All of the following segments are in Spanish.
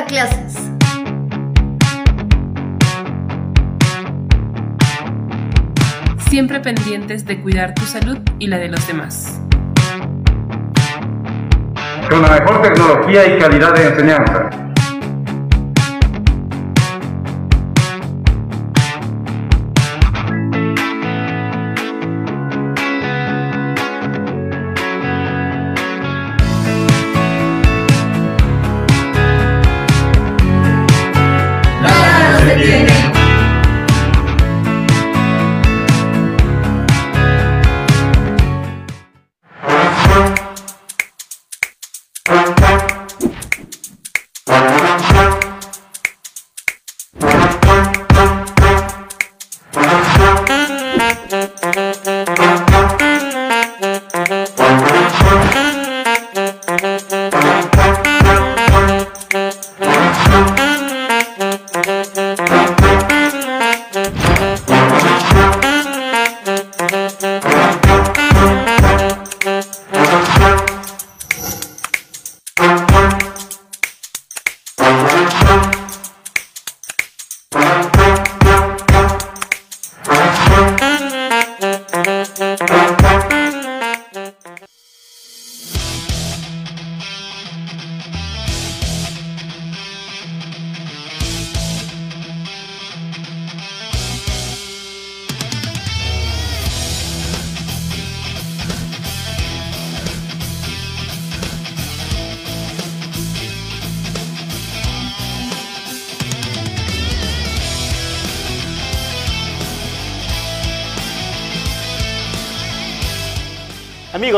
clases. Siempre pendientes de cuidar tu salud y la de los demás. Con la mejor tecnología y calidad de enseñanza.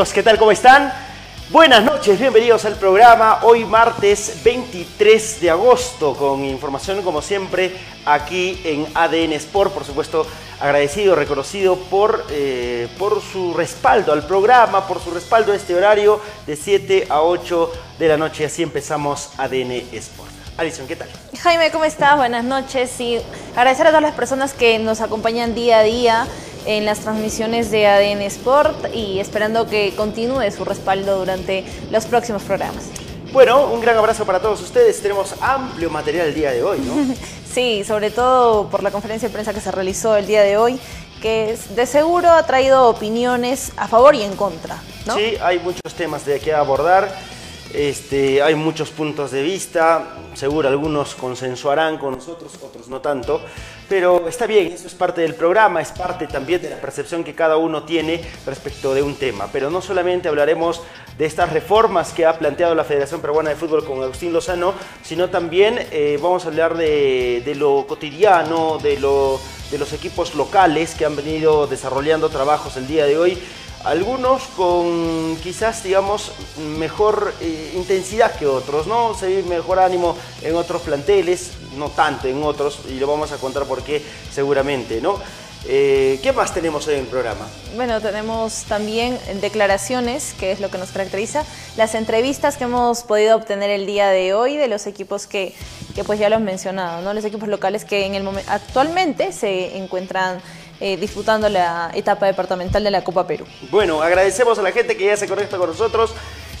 ¿Qué tal? ¿Cómo están? Buenas noches, bienvenidos al programa. Hoy martes 23 de agosto con información como siempre aquí en ADN Sport. Por supuesto, agradecido, reconocido por, eh, por su respaldo al programa, por su respaldo a este horario de 7 a 8 de la noche. Así empezamos ADN Sport. Alison, ¿qué tal? Jaime, ¿cómo estás? Buenas noches. Y agradecer a todas las personas que nos acompañan día a día en las transmisiones de ADN Sport y esperando que continúe su respaldo durante los próximos programas. Bueno, un gran abrazo para todos ustedes. Tenemos amplio material el día de hoy, ¿no? Sí, sobre todo por la conferencia de prensa que se realizó el día de hoy, que de seguro ha traído opiniones a favor y en contra, ¿no? Sí, hay muchos temas de que abordar. Este, hay muchos puntos de vista, seguro algunos consensuarán con nosotros, otros no tanto, pero está bien, eso es parte del programa, es parte también de la percepción que cada uno tiene respecto de un tema, pero no solamente hablaremos de estas reformas que ha planteado la Federación Peruana de Fútbol con Agustín Lozano, sino también eh, vamos a hablar de, lo cotidiano, de los equipos locales que han venido desarrollando trabajos el día de hoy algunos con quizás, digamos, mejor eh, intensidad que otros, ¿no? Se ve mejor ánimo en otros planteles, no tanto en otros, y lo vamos a contar por qué seguramente, ¿no? Eh, ¿Qué más tenemos hoy en el programa? Bueno, tenemos también declaraciones, que es lo que nos caracteriza, las entrevistas que hemos podido obtener el día de hoy de los equipos que, que pues ya lo han mencionado, ¿no? Los equipos locales que en el momento actualmente se encuentran eh, disputando la etapa departamental de la Copa Perú. Bueno, agradecemos a la gente que ya se conecta con nosotros.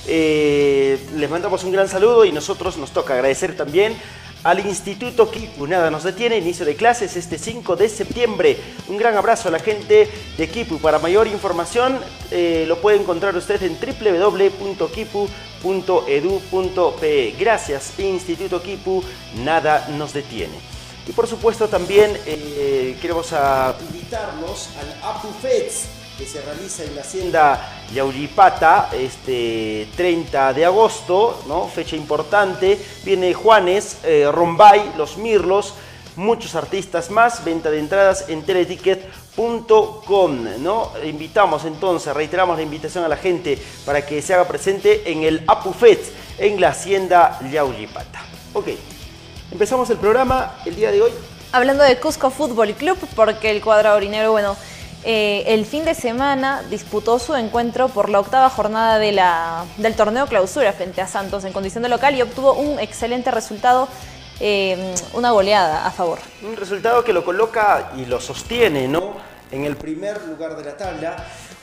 Eh, les mandamos un gran saludo y nosotros nos toca agradecer también al Instituto Kipu. Nada nos detiene, inicio de clases este 5 de septiembre. Un gran abrazo a la gente de Kipu. Para mayor información eh, lo puede encontrar usted en www.kipu.edu.pe. Gracias, Instituto Kipu. Nada nos detiene. Y por supuesto también eh, queremos a invitarlos al Apu Fest que se realiza en la hacienda Yauripata este 30 de agosto, ¿no? fecha importante. Viene Juanes, eh, Rombay, Los Mirlos, muchos artistas más. Venta de entradas en teleticket.com. ¿no? Invitamos entonces, reiteramos la invitación a la gente para que se haga presente en el Apu Fest en la hacienda Yauripata. Ok. Empezamos el programa el día de hoy. Hablando de Cusco Fútbol Club, porque el cuadro aurinero, bueno, eh, el fin de semana disputó su encuentro por la octava jornada de la, del torneo clausura frente a Santos en condición de local y obtuvo un excelente resultado, eh, una goleada a favor. Un resultado que lo coloca y lo sostiene, ¿no? En el primer lugar de la tabla.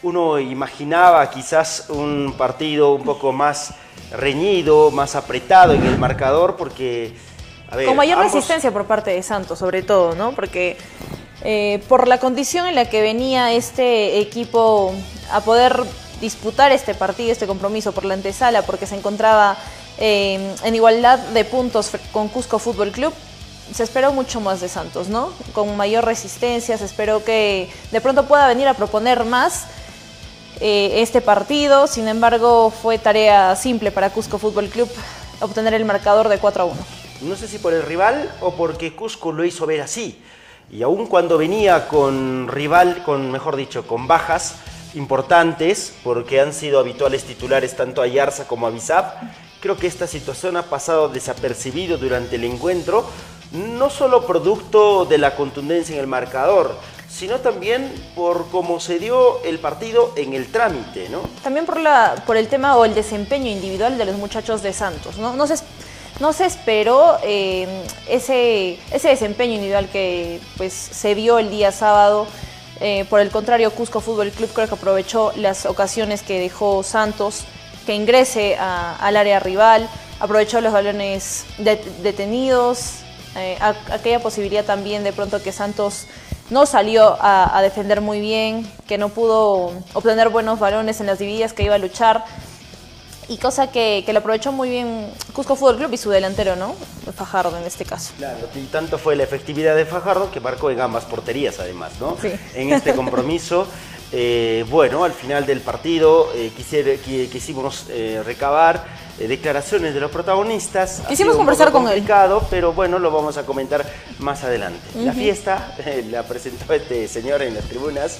uno imaginaba quizás un partido un poco más reñido, más apretado en el marcador, porque... Ver, Con mayor resistencia por parte de Santos, sobre todo, ¿no? Porque eh, por la condición en la que venía este equipo a poder disputar este partido, este compromiso por la antesala, porque se encontraba eh, en igualdad de puntos con Cusco Fútbol Club, se esperó mucho más de Santos, ¿no? Con mayor resistencia, se esperó que de pronto pueda venir a proponer más eh, este partido. Sin embargo, fue tarea simple para Cusco Fútbol Club obtener el marcador de 4 a 1. No sé si por el rival o porque Cusco lo hizo ver así. Y aún cuando venía con rival, con mejor dicho, con bajas importantes, porque han sido habituales titulares tanto a Yarza como a Bizap, creo que esta situación ha pasado desapercibido durante el encuentro, no solo producto de la contundencia en el marcador, sino también por cómo se dio el partido en el trámite, ¿no? También por, la, por el tema o el desempeño individual de los muchachos de Santos, ¿no? No no se esperó eh, ese, ese desempeño individual que pues, se vio el día sábado. Eh, por el contrario, Cusco Fútbol Club creo que aprovechó las ocasiones que dejó Santos, que ingrese al área rival, aprovechó los balones detenidos, eh, aquella posibilidad también de pronto que Santos no salió a, defender muy bien, que no pudo obtener buenos balones en las divididas que iba a luchar. Y cosa que, que lo aprovechó muy bien Cusco Fútbol Club y su delantero, ¿no? Fajardo en este caso. Claro, y tanto fue la efectividad de Fajardo que marcó en ambas porterías además, ¿no? Sí. En este compromiso. Eh, bueno, al final del partido eh, quisimos eh, recabar declaraciones de los protagonistas. Quisimos conversar con él. Pero bueno, lo vamos a comentar más adelante. La fiesta la presentó este señor en las tribunas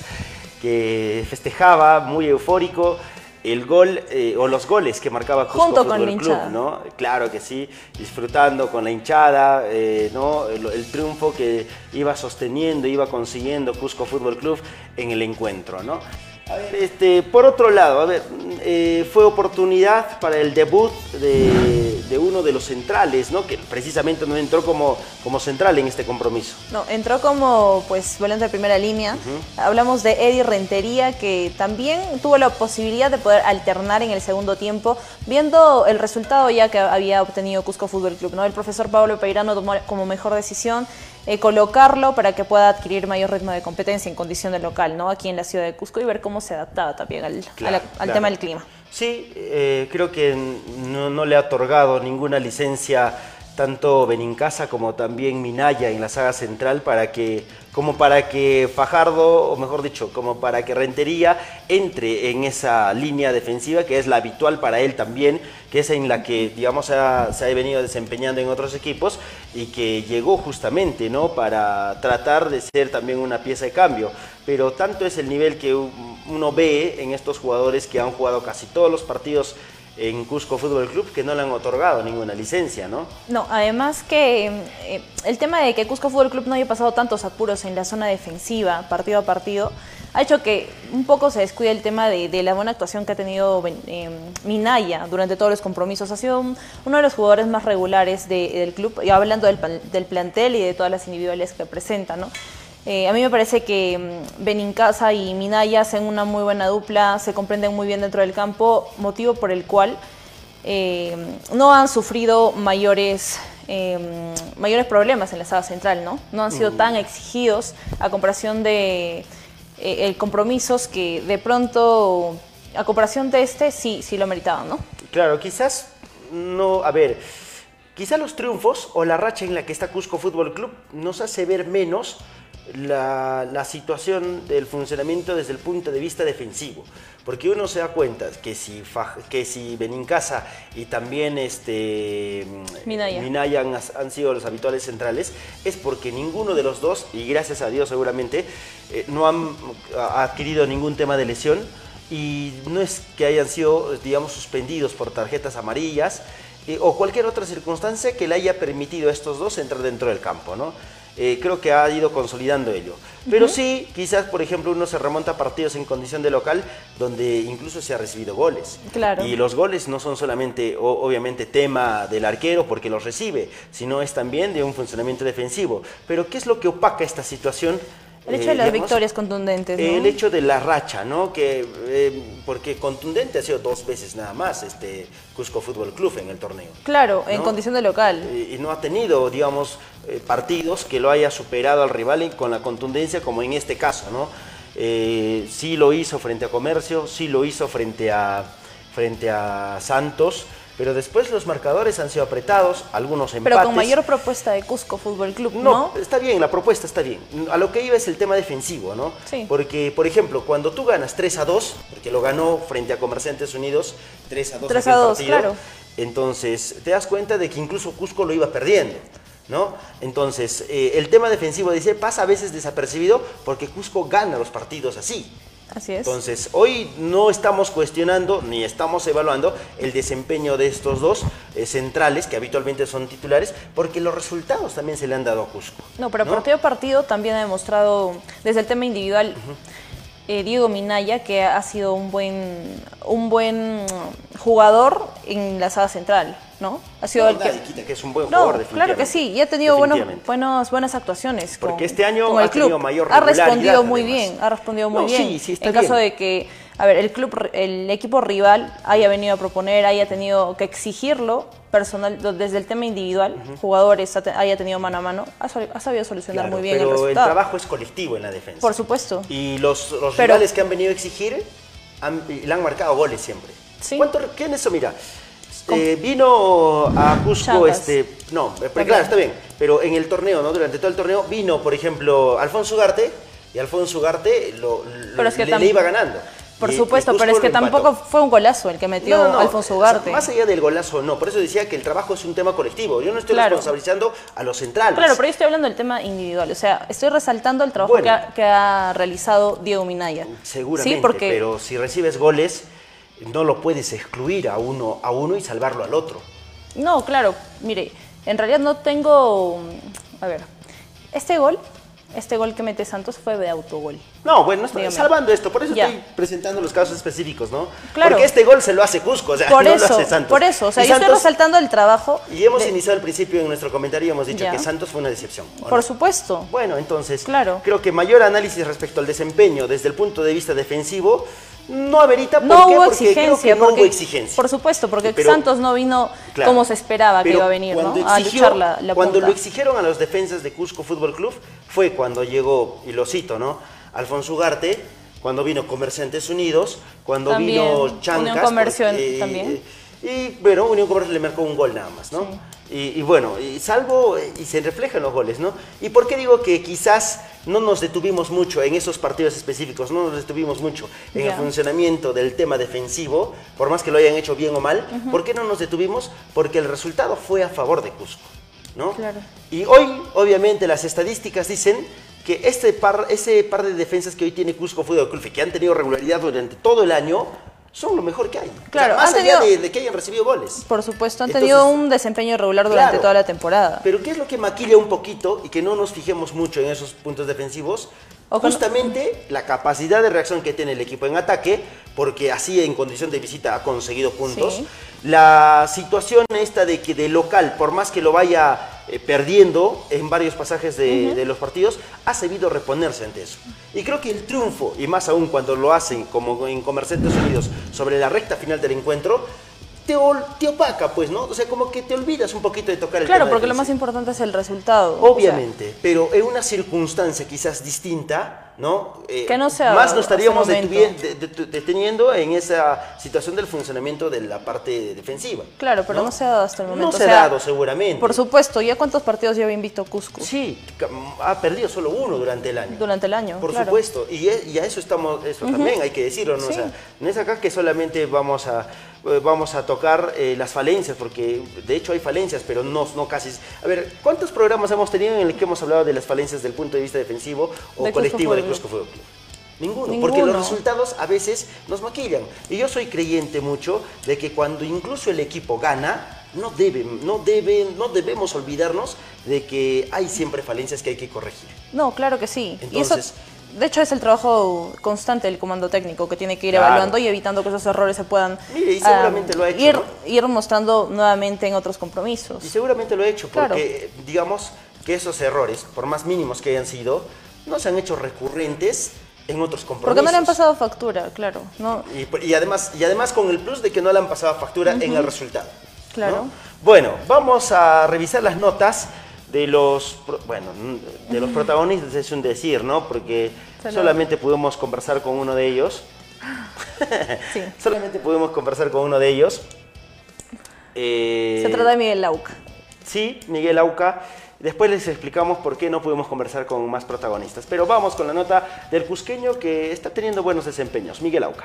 que festejaba muy eufórico el gol o los goles que marcaba Cusco Junto Fútbol con la Club, ¿no? Claro que sí, disfrutando con la hinchada, ¿no? El, triunfo que iba sosteniendo, iba consiguiendo Cusco Fútbol Club en el encuentro, ¿no? A ver, este, por otro lado, a ver, eh, fue oportunidad para el debut de, uno de los centrales, ¿no? Que precisamente no entró como, como central en este compromiso. No, entró como pues volante de primera línea. Hablamos de Eddie Rentería, que también tuvo la posibilidad de poder alternar en el segundo tiempo, viendo el resultado ya que había obtenido Cusco Fútbol Club, ¿no? El profesor Pablo Peirano tomó como mejor decisión eh, colocarlo para que pueda adquirir mayor ritmo de competencia en condición de local, ¿no? Aquí en la ciudad de Cusco y ver cómo se adaptaba también al, tema del clima. Sí, eh, creo que no, le ha otorgado ninguna licencia tanto Benincasa como también Minaya en la saga central para que como para que Fajardo, o mejor dicho, como para que Rentería entre en esa línea defensiva que es la habitual para él también, que es en la que, digamos, se ha, venido desempeñando en otros equipos y que llegó justamente, ¿no? Para tratar de ser también una pieza de cambio. Pero tanto es el nivel que uno ve en estos jugadores que han jugado casi todos los partidos en Cusco Fútbol Club que no le han otorgado ninguna licencia, ¿no? No, además que eh, el tema de que Cusco Fútbol Club no haya pasado tantos apuros en la zona defensiva, partido a partido, ha hecho que un poco se descuide el tema de, la buena actuación que ha tenido eh, Minaya durante todos los compromisos. Ha sido uno de los jugadores más regulares del club, y hablando del, del plantel y de todas las individuales que presenta, ¿no? Eh, a mí me parece que mm, Benincasa y Minaya hacen una muy buena dupla, se comprenden muy bien dentro del campo, motivo por el cual eh, no han sufrido mayores, eh, mayores problemas en la sala central, ¿no? No han sido tan exigidos a comparación de compromisos que de pronto, a comparación de este, sí, sí lo meritaban, ¿no? Claro, quizás no, a ver, quizás los triunfos o la racha en la que está Cusco Fútbol Club nos hace ver menos la, situación del funcionamiento desde el punto de vista defensivo. Porque uno se da cuenta que si, que si Benincasa y también este, Minaya, han, sido los habituales centrales, es porque ninguno de los dos, y gracias a Dios seguramente, eh, no han adquirido ningún tema de lesión y no es que hayan sido, digamos, suspendidos por tarjetas amarillas eh, o cualquier otra circunstancia que le haya permitido a estos dos entrar dentro del campo, ¿no? Eh, creo que ha ido consolidando ello. Pero sí, quizás, por ejemplo, uno se remonta a partidos en condición de local donde incluso se ha recibido goles. Claro. Y los goles no son solamente, obviamente, tema del arquero porque los recibe, sino es también de un funcionamiento defensivo. Pero ¿qué es lo que opaca esta situación? El hecho de las digamos, victorias contundentes, ¿no? El hecho de la racha, ¿no? Que, eh, porque contundente ha sido dos veces nada más este Cusco Fútbol Club en el torneo. Claro, en ¿no? condición de local. Eh, y no ha tenido, digamos, eh, partidos que lo haya superado al rival y con la contundencia como en este caso, ¿no? Eh, sí lo hizo frente a Comercio, sí lo hizo frente a, frente a Santos, pero después los marcadores han sido apretados, algunos empates. Pero con mayor propuesta de Cusco Fútbol Club, ¿no? No, está bien, la propuesta está bien. A lo que iba es el tema defensivo, ¿no? Sí. Porque, por ejemplo, cuando tú ganas 3 a 2, porque lo ganó frente a Comerciantes Unidos 3 a 2, 3 aquel a 2, partido, claro. entonces te das cuenta de que incluso Cusco lo iba perdiendo. ¿No? Entonces, eh, el tema defensivo, dice, pasa a veces desapercibido porque Cusco gana los partidos así. Así es. Entonces, hoy no estamos cuestionando ni estamos evaluando el desempeño de estos dos eh, centrales, que habitualmente son titulares, porque los resultados también se le han dado a Cusco. No, pero partido a partido también ha demostrado, desde el tema individual, eh, Diego Minaya, que ha sido un buen, un buen jugador en la saga central, ¿no? Ha sido No, el que... quita que es un buen No, jugador, claro que sí, y ha tenido buenos, buenos, buenas actuaciones. Porque con- este año con el ha tenido club. mayor Ha respondido muy además. bien, ha respondido muy No, bien. sí, sí, está en caso de que, a ver, el club, el equipo rival haya venido a proponer, haya tenido que exigirlo personal, desde el tema individual, jugadores haya tenido mano a mano, ha, sabido solucionar Claro, muy bien el pero el, resultado. trabajo es colectivo en la defensa. Por supuesto. Y los, los Pero- rivales que han venido a exigir han- le han marcado goles siempre. Sí. ¿Cuánto, ¿Quién es eso? Mira, eh, vino a Cusco, Chancas. este, no, eh, pero claro, está bien, pero en el torneo, ¿no? Durante todo el torneo vino, por ejemplo, Alfonso Ugarte, y Alfonso Ugarte lo, lo- Pero es que le, le iba ganando. Por Y- supuesto, pero es que empató. tampoco fue un golazo el que metió No, no, no, Alfonso o sea, Ugarte. más allá del golazo, no. Por eso decía que el trabajo es un tema colectivo. Yo no estoy Claro. responsabilizando a los centrales. Claro, pero yo estoy hablando del tema individual, o sea, estoy resaltando el trabajo Bueno. que, ha, que ha realizado Diego Minaya. Seguramente, Sí, porque pero si recibes goles, no lo puedes excluir a uno, a uno y salvarlo al otro. No, claro, mire, en realidad no tengo. A ver, este gol, este gol que mete Santos fue de autogol. No, bueno, está- Dígame. salvando esto, por eso Ya. estoy presentando los casos específicos, ¿no? Claro. Porque este gol se lo hace Cusco, o sea, Por no lo hace Santos. por eso, o sea, Y yo estoy Santos- resaltando el trabajo. Y hemos de- iniciado al principio en nuestro comentario y hemos dicho Ya. que Santos fue una decepción. ¿o Por no? supuesto. Bueno, entonces, Claro. creo que mayor análisis respecto al desempeño desde el punto de vista defensivo no amerita. ¿Por No qué? hubo Porque creo exigencia. que no porque- hubo exigencia. Por supuesto, porque Pero- Santos no vino Claro. como se esperaba que iba a venir, ¿no? A luchar la, la Cuando punta. lo exigieron a los defensas de Cusco Fútbol Club fue cuando llegó, y lo cito, ¿no? Alfonso Ugarte, cuando vino Comerciantes Unidos, cuando También, vino Chancas. Unión Comercio porque- también. Y bueno, Unión Comercio le marcó un gol nada más, ¿no? Y, y bueno, y salvo, y se reflejan los goles, ¿no? ¿Y por qué digo que quizás no nos detuvimos mucho en esos partidos específicos, no nos detuvimos mucho en el funcionamiento del tema defensivo, por más que lo hayan hecho bien o mal? ¿Por qué no nos detuvimos? Porque el resultado fue a favor de Cusco, ¿no? Claro. Y hoy, obviamente, las estadísticas dicen que este par, ese par de defensas que hoy tiene Cusco Fútbol Club que han tenido regularidad durante todo el año, son lo mejor que hay. O sea, Claro, más han allá tenido- de, de que hayan recibido goles. Por supuesto, han Entonces, tenido un desempeño irregular durante claro. toda la temporada. Pero ¿qué es lo que maquilla un poquito y que no nos fijemos mucho en esos puntos defensivos? O con- Justamente la capacidad de reacción que tiene el equipo en ataque, porque así en condición de visita ha conseguido puntos. Sí. La situación esta de que de local, por más que lo vaya eh, perdiendo en varios pasajes de, de los partidos, ha sabido reponerse ante eso. Y creo que el triunfo, y más aún cuando lo hacen como en Comerciantes Unidos sobre la recta final del encuentro, te, opaca, pues, ¿no? O sea, como que te olvidas un poquito de tocar el Claro, tema porque lo más importante es el resultado. o sea, Obviamente, pero en una circunstancia quizás distinta, ¿no? Eh, Que no sea Más nos estaríamos deteniendo en esa situación del funcionamiento de la parte defensiva. Claro, pero no, se ha dado hasta el momento. No o se ha dado seguramente. Por supuesto, ¿ya cuántos partidos lleva invicto Cusco? Sí, ha perdido solo uno durante el año. Durante el año, Por claro. supuesto, y, e- y a eso estamos, eso también hay que decirlo, ¿no? O Sí. sea, no es acá que solamente vamos a, eh, vamos a tocar eh, las falencias, porque de hecho hay falencias, pero no, no casi. A ver, ¿cuántos programas hemos tenido en el que hemos hablado de las falencias del punto de vista defensivo o De colectivo de Fútbol Fútbol Club? Ninguno, Ninguno. porque los resultados a veces nos maquillan. Y yo soy creyente mucho de que cuando incluso el equipo gana, no, debe, no, debe, no debemos olvidarnos de que hay siempre falencias que hay que corregir. No, claro que sí. y Entonces- eso, de hecho, es el trabajo constante del comando técnico que tiene que ir Claro. evaluando y evitando que esos errores se puedan Mire, y seguramente ah, lo ha hecho, ir, ¿no? ir mostrando nuevamente en otros compromisos. Y seguramente lo he hecho, Claro. porque digamos que esos errores, por más mínimos que hayan sido, no se han hecho recurrentes en otros compromisos. Porque no le han pasado factura, claro. No, Y, y además, y además con el plus de que no le han pasado factura en el resultado. Claro. ¿no? Bueno, vamos a revisar las notas de los, bueno, de los protagonistas es un decir, ¿no? Porque Solo- solamente pudimos conversar con uno de ellos. sí. Solamente pudimos conversar con uno de ellos. Eh, Se trata de Miguel Lauca. Sí, Miguel Auca. Después les explicamos por qué no pudimos conversar con más protagonistas. Pero vamos con la nota del cusqueño que está teniendo buenos desempeños. Miguel Auca.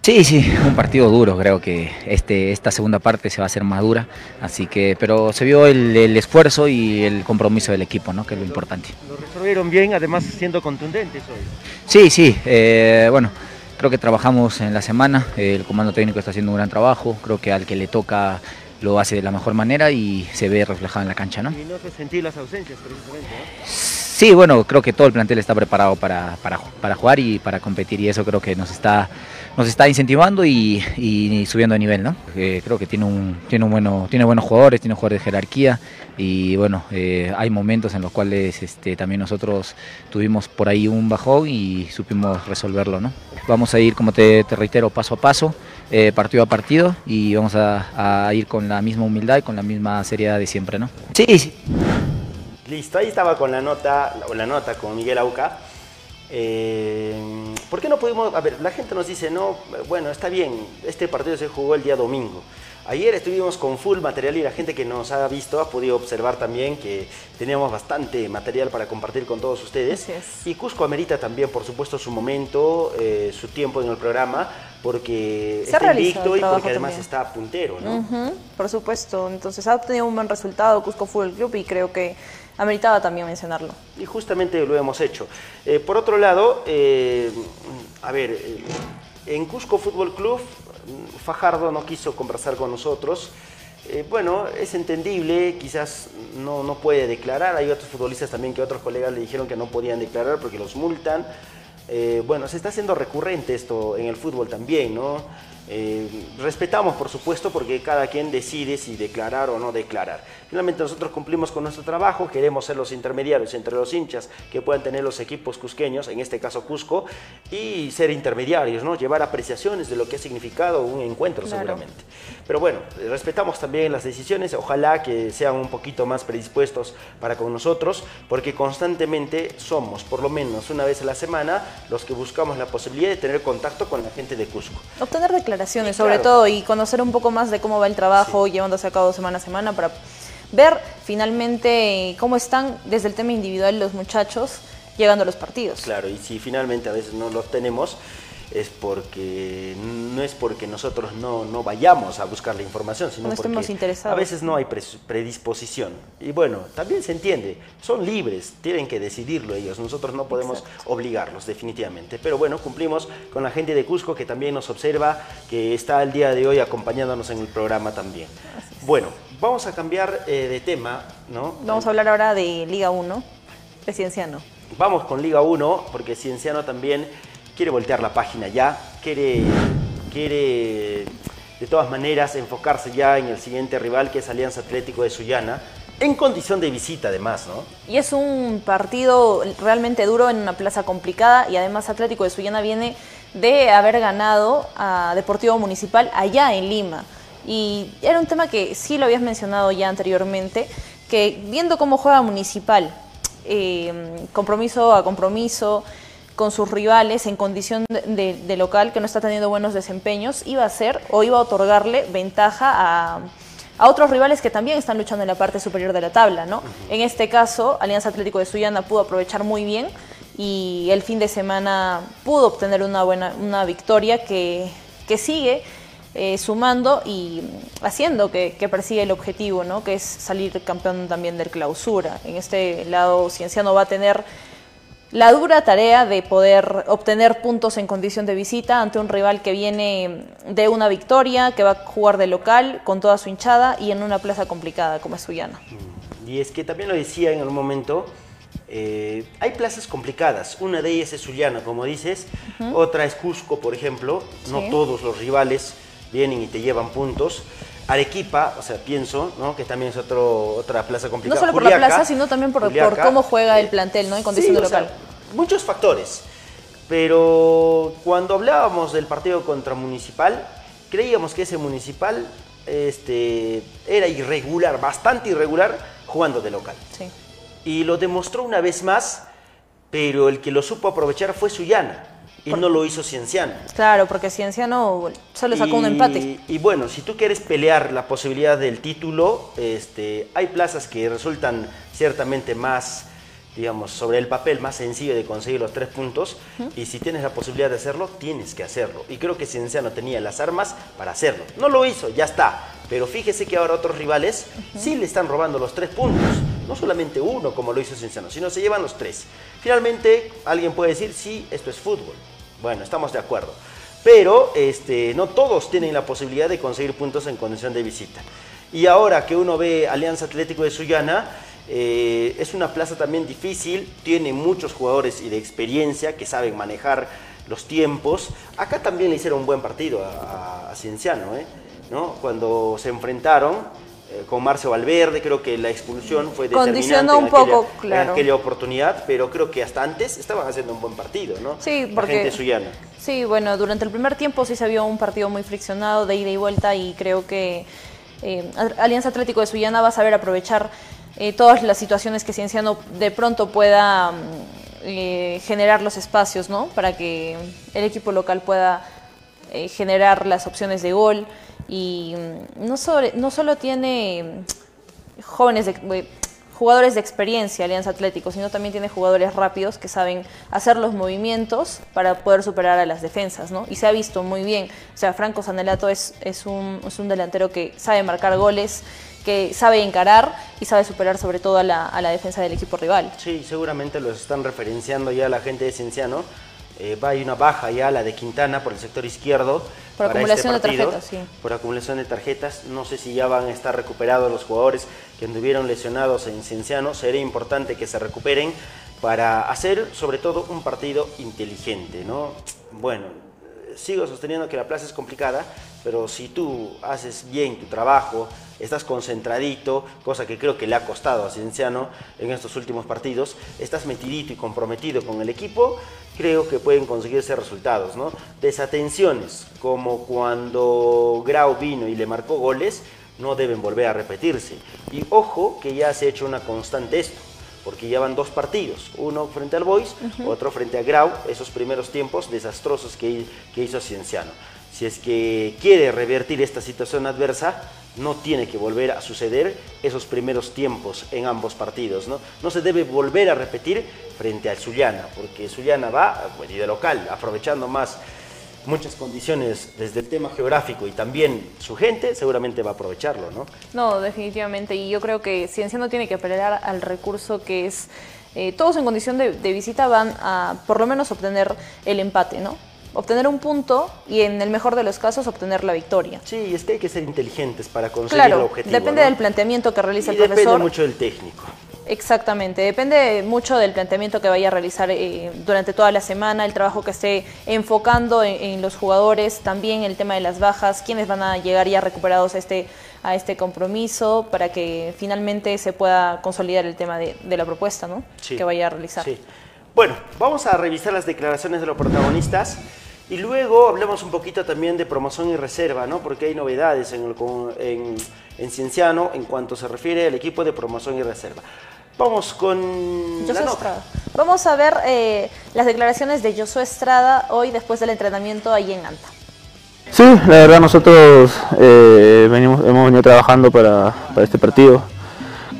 Sí, sí, un partido duro, creo que este, esta segunda parte se va a hacer más dura, así que, pero se vio el, el esfuerzo y el compromiso del equipo, ¿no? que es lo importante. Lo resolvieron bien, además siendo contundentes hoy. Sí, sí, eh, bueno, creo que trabajamos en la semana, el comando técnico está haciendo un gran trabajo, creo que al que le toca lo hace de la mejor manera y se ve reflejado en la cancha, ¿no? Y no se sentí las ausencias, precisamente. Sí, bueno, creo que todo el plantel está preparado para, para, para jugar y para competir y eso creo que nos está, nos está incentivando y, y subiendo de nivel, ¿no? Eh, creo que tiene, un, tiene, un bueno, tiene buenos jugadores, tiene jugadores de jerarquía y bueno, eh, hay momentos en los cuales este, también nosotros tuvimos por ahí un bajón y supimos resolverlo, ¿no? Vamos a ir, como te, te reitero, paso a paso, eh, partido a partido y vamos a, a ir con la misma humildad y con la misma seriedad de siempre, ¿no? Sí, sí. Listo, ahí estaba con la nota, o la nota con Miguel Auca. Eh, ¿Por qué no pudimos? A ver, la gente nos dice, no, bueno, está bien, este partido se jugó el día domingo. Ayer estuvimos con full material y la gente que nos ha visto ha podido observar también que teníamos bastante material para compartir con todos ustedes. Y Cusco amerita también, por supuesto, su momento, eh, su tiempo en el programa, porque Se está invicto y porque además también. está puntero, ¿no? Por supuesto. Entonces ha obtenido un buen resultado Cusco Fútbol Club y creo que ameritaba también mencionarlo. Y justamente lo hemos hecho. Eh, por otro lado, eh, a ver, en Cusco Fútbol Club, Fajardo no quiso conversar con nosotros. Eh, bueno, es entendible, quizás no, no puede declarar. Hay otros futbolistas también que otros colegas le dijeron que no podían declarar porque los multan. Eh, bueno, se está haciendo recurrente esto en el fútbol también, ¿no? Eh, respetamos, por supuesto, porque cada quien decide si declarar o no declarar. Finalmente nosotros cumplimos con nuestro trabajo, queremos ser los intermediarios entre los hinchas que puedan tener los equipos cusqueños, en este caso Cusco, y ser intermediarios, ¿no? Llevar apreciaciones de lo que ha significado un encuentro Claro. seguramente. Pero bueno, eh, respetamos también las decisiones, ojalá que sean un poquito más predispuestos para con nosotros, porque constantemente somos, por lo menos una vez a la semana, los que buscamos la posibilidad de tener contacto con la gente de Cusco. Obtener declaraciones Sí, sobre claro. todo y conocer un poco más de cómo va el trabajo llevándose a cabo semana a semana para ver finalmente cómo están desde el tema individual los muchachos llegando a los partidos. Claro, y si finalmente a veces no los tenemos, es porque no es porque nosotros no, no vayamos a buscar la información, sino No porque interesados. a veces no hay predisposición. Y bueno, también se entiende, son libres, tienen que decidirlo ellos, nosotros no podemos obligarlos definitivamente. Pero bueno, cumplimos con la gente de Cusco que también nos observa, que está el día de hoy acompañándonos en el programa también. Bueno, vamos a cambiar eh, de tema, ¿no? Vamos a hablar ahora de Liga 1, de Cienciano. Vamos con Liga 1, porque Cienciano también quiere voltear la página ya, quiere, quiere de todas maneras enfocarse ya en el siguiente rival que es Alianza Atlético de Sullana, en condición de visita además, ¿no? Y es un partido realmente duro en una plaza complicada y además Atlético de Sullana viene de haber ganado a Deportivo Municipal allá en Lima. Y era un tema que sí lo habías mencionado ya anteriormente, que viendo cómo juega Municipal, eh, compromiso a compromiso, con sus rivales en condición de, de- local que no está teniendo buenos desempeños, iba a ser o iba a otorgarle ventaja a, a otros rivales que también están luchando en la parte superior de la tabla, ¿no? En este caso, Alianza Atlético de Sullana pudo aprovechar muy bien y el fin de semana pudo obtener una buena una victoria que, que sigue eh, sumando y haciendo que, que persigue el objetivo, ¿no? Que es salir campeón también del clausura. En este lado, Cienciano va a tener la dura tarea de poder obtener puntos en condición de visita ante un rival que viene de una victoria, que va a jugar de local con toda su hinchada y en una plaza complicada como es Sullana. Y es que también lo decía en un momento, eh, hay plazas complicadas. Una de ellas es Sullana, como dices. Otra es Cusco, por ejemplo. No Sí. todos los rivales vienen y te llevan puntos. Arequipa, o sea, pienso, ¿no? Que también es otro, otra plaza No complicada. solo por la plaza, sino también por, por cómo juega el eh, plantel, ¿no? En condición sí, de sea, local. muchos factores. Pero cuando hablábamos del partido contra Municipal, creíamos que ese Municipal este, era irregular, bastante irregular, jugando de local. Sí. Y lo demostró una vez más, pero el que lo supo aprovechar fue Suyana. Y no lo hizo Cienciano. Claro, porque Cienciano solo sacó un Y- empate. Y bueno, si tú quieres pelear la posibilidad del título, este, hay plazas que resultan ciertamente más, digamos, sobre el papel más sencillo de conseguir los tres puntos. Y si tienes la posibilidad de hacerlo, tienes que hacerlo. Y creo que Cienciano tenía las armas para hacerlo. No lo hizo, ya está. Pero fíjese que ahora otros rivales sí le están robando los tres puntos. No solamente uno, como lo hizo Cienciano, sino se llevan los tres. Finalmente, alguien puede decir, sí, esto es fútbol. Bueno, estamos de acuerdo. Pero este, no todos tienen la posibilidad de conseguir puntos en condición de visita. Y ahora que uno ve Alianza Atlético de Sullana, eh, es una plaza también difícil, tiene muchos jugadores y de experiencia que saben manejar los tiempos. Acá también le hicieron un buen partido a, a- Cienciano, ¿eh? ¿no? Cuando se enfrentaron con Marcio Valverde, creo que la expulsión fue determinante Condicionó en un poco, en claro. aquella oportunidad, pero creo que hasta antes estaban haciendo un buen partido, ¿no? Sí, La porque- gente suyana. Sí, bueno, durante el primer tiempo sí se vio un partido muy friccionado de ida y vuelta y creo que eh, Alianza Atlético de Sullana va a saber aprovechar eh, todas las situaciones que Cienciano de pronto pueda mm, eh, generar los espacios, ¿no? Para que el equipo local pueda eh, generar las opciones de gol y mm, no, sobre- no solo tiene mm, jóvenes de, jugadores de experiencia Alianza Atlético, sino también tiene jugadores rápidos que saben hacer los movimientos para poder superar a las defensas, ¿no? Y se ha visto muy bien. O sea, Franco Sanelato es, es, un, es un delantero que sabe marcar goles, que sabe encarar y sabe superar sobre todo a la, a la defensa del equipo rival. Sí, seguramente los están referenciando ya la gente de Cienciano. Eh, va hay una baja ya, la de Quintana, por el sector izquierdo. Por para acumulación de este partido. tarjetas, sí. Por acumulación de tarjetas. No sé si ya van a estar recuperados los jugadores que anduvieron lesionados en Cienciano. Sería importante que se recuperen para hacer, sobre todo, un partido inteligente, ¿no? Bueno, sigo sosteniendo que la plaza es complicada, pero si tú haces bien tu trabajo, estás concentradito, cosa que creo que le ha costado a Cienciano en estos últimos partidos, estás metidito y comprometido con el equipo, creo que pueden conseguirse resultados, ¿no? Desatenciones, como cuando Grau vino y le marcó goles, no deben volver a repetirse. Y ojo que ya se ha hecho una constante esto porque ya van dos partidos, uno frente al Boys, otro frente a Grau, esos primeros tiempos desastrosos que, que hizo Cienciano. Si es que quiere revertir esta situación adversa, no tiene que volver a suceder esos primeros tiempos en ambos partidos. No, no se debe volver a repetir frente al Zuliana, porque Zuliana va bueno, y de local, aprovechando más muchas condiciones desde el tema geográfico y también su gente, seguramente va a aprovecharlo, ¿no? No, definitivamente. Y yo creo que Cienciano tiene que apelar al recurso que es, eh, todos en condición de, de visita van a por lo menos obtener el empate, ¿no? Obtener un punto y en el mejor de los casos obtener la victoria. Sí, es que hay que ser inteligentes para conseguir el objetivo. depende ¿no? del planteamiento que realiza Y el depende profesor. mucho del técnico. Exactamente, depende mucho del planteamiento que vaya a realizar eh, durante toda la semana, el trabajo que esté enfocando en, en los jugadores, también el tema de las bajas, quiénes van a llegar ya recuperados a este, a este compromiso para que finalmente se pueda consolidar el tema de, de la propuesta ¿no? Sí. que vaya a realizar. Sí. Bueno, vamos a revisar las declaraciones de los protagonistas y luego hablemos un poquito también de promoción y reserva, ¿no? Porque hay novedades en, el en, en Cienciano en cuanto se refiere al equipo de promoción y reserva. Vamos con Josué la nota. Estrada. Vamos a ver eh, las declaraciones de Josué Estrada hoy después del entrenamiento ahí en Anta. Sí, la verdad nosotros eh, venimos, hemos venido trabajando para, para este partido.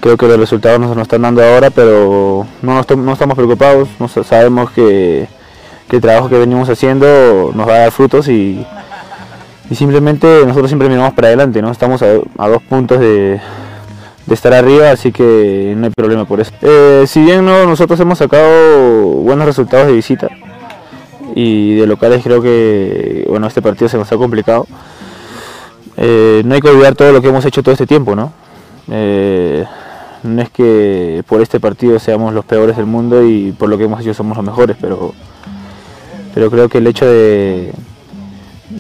Creo que los resultados nos, nos están dando ahora, pero no, nos no estamos preocupados. No sa- sabemos que, que el trabajo que venimos haciendo nos va a dar frutos y, y simplemente nosotros siempre miramos para adelante. ¿no? Estamos a, a dos puntos de, de estar arriba, así que no hay problema por eso. Eh, si bien no, nosotros hemos sacado buenos resultados de visita, y de locales creo que bueno este partido se nos ha complicado. Eh, no hay que olvidar todo lo que hemos hecho todo este tiempo no Eh, no es que por este partido seamos los peores del mundo y por lo que hemos hecho somos los mejores pero pero creo que el hecho de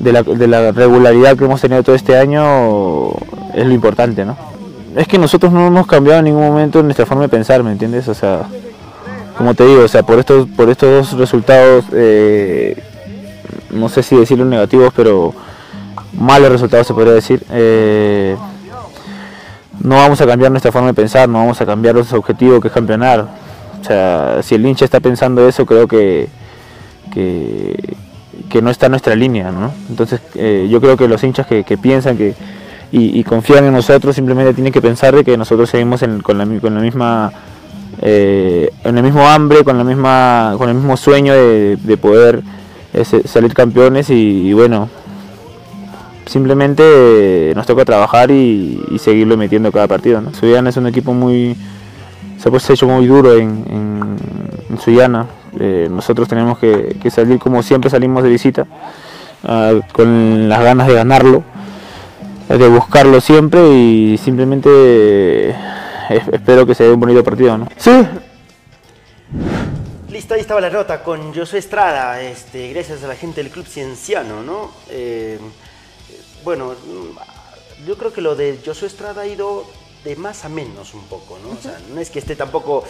la, de la regularidad que hemos tenido todo este año es lo importante no es que nosotros no hemos cambiado en ningún momento nuestra forma de pensar me entiendes o sea como te digo, o sea, por estos, por estos dos resultados, eh, no sé si decirlo negativos, pero malos resultados se podría decir. eh, no vamos a cambiar nuestra forma de pensar, no vamos a cambiar los objetivos que es campeonar. O sea, si el hincha está pensando eso, creo que, que, no está en nuestra línea, ¿no? Entonces, eh, yo creo que los hinchas que piensan que y, y confían en nosotros simplemente tienen que pensar de que nosotros seguimos en- con, la, misma eh, en el mismo hambre, con la misma con el mismo sueño de, de poder eh, salir campeones y, bueno, simplemente nos toca trabajar y, seguirlo metiendo cada partido. ¿no? Suyana es un equipo muy, se ha hecho muy duro en, en, Suyana. Eh, nosotros tenemos que, salir como siempre salimos de visita, ah, con las ganas de ganarlo, de buscarlo siempre y simplemente eh, es- espero que se dé un bonito partido. ¿no? Sí, Listo, ahí estaba la nota con Josué Estrada, este, gracias a la gente del Club Cienciano, ¿no? Eh, bueno, yo creo que lo de Josué Estrada ha ido de más a menos un poco, ¿no? O sea, no es que esté tampoco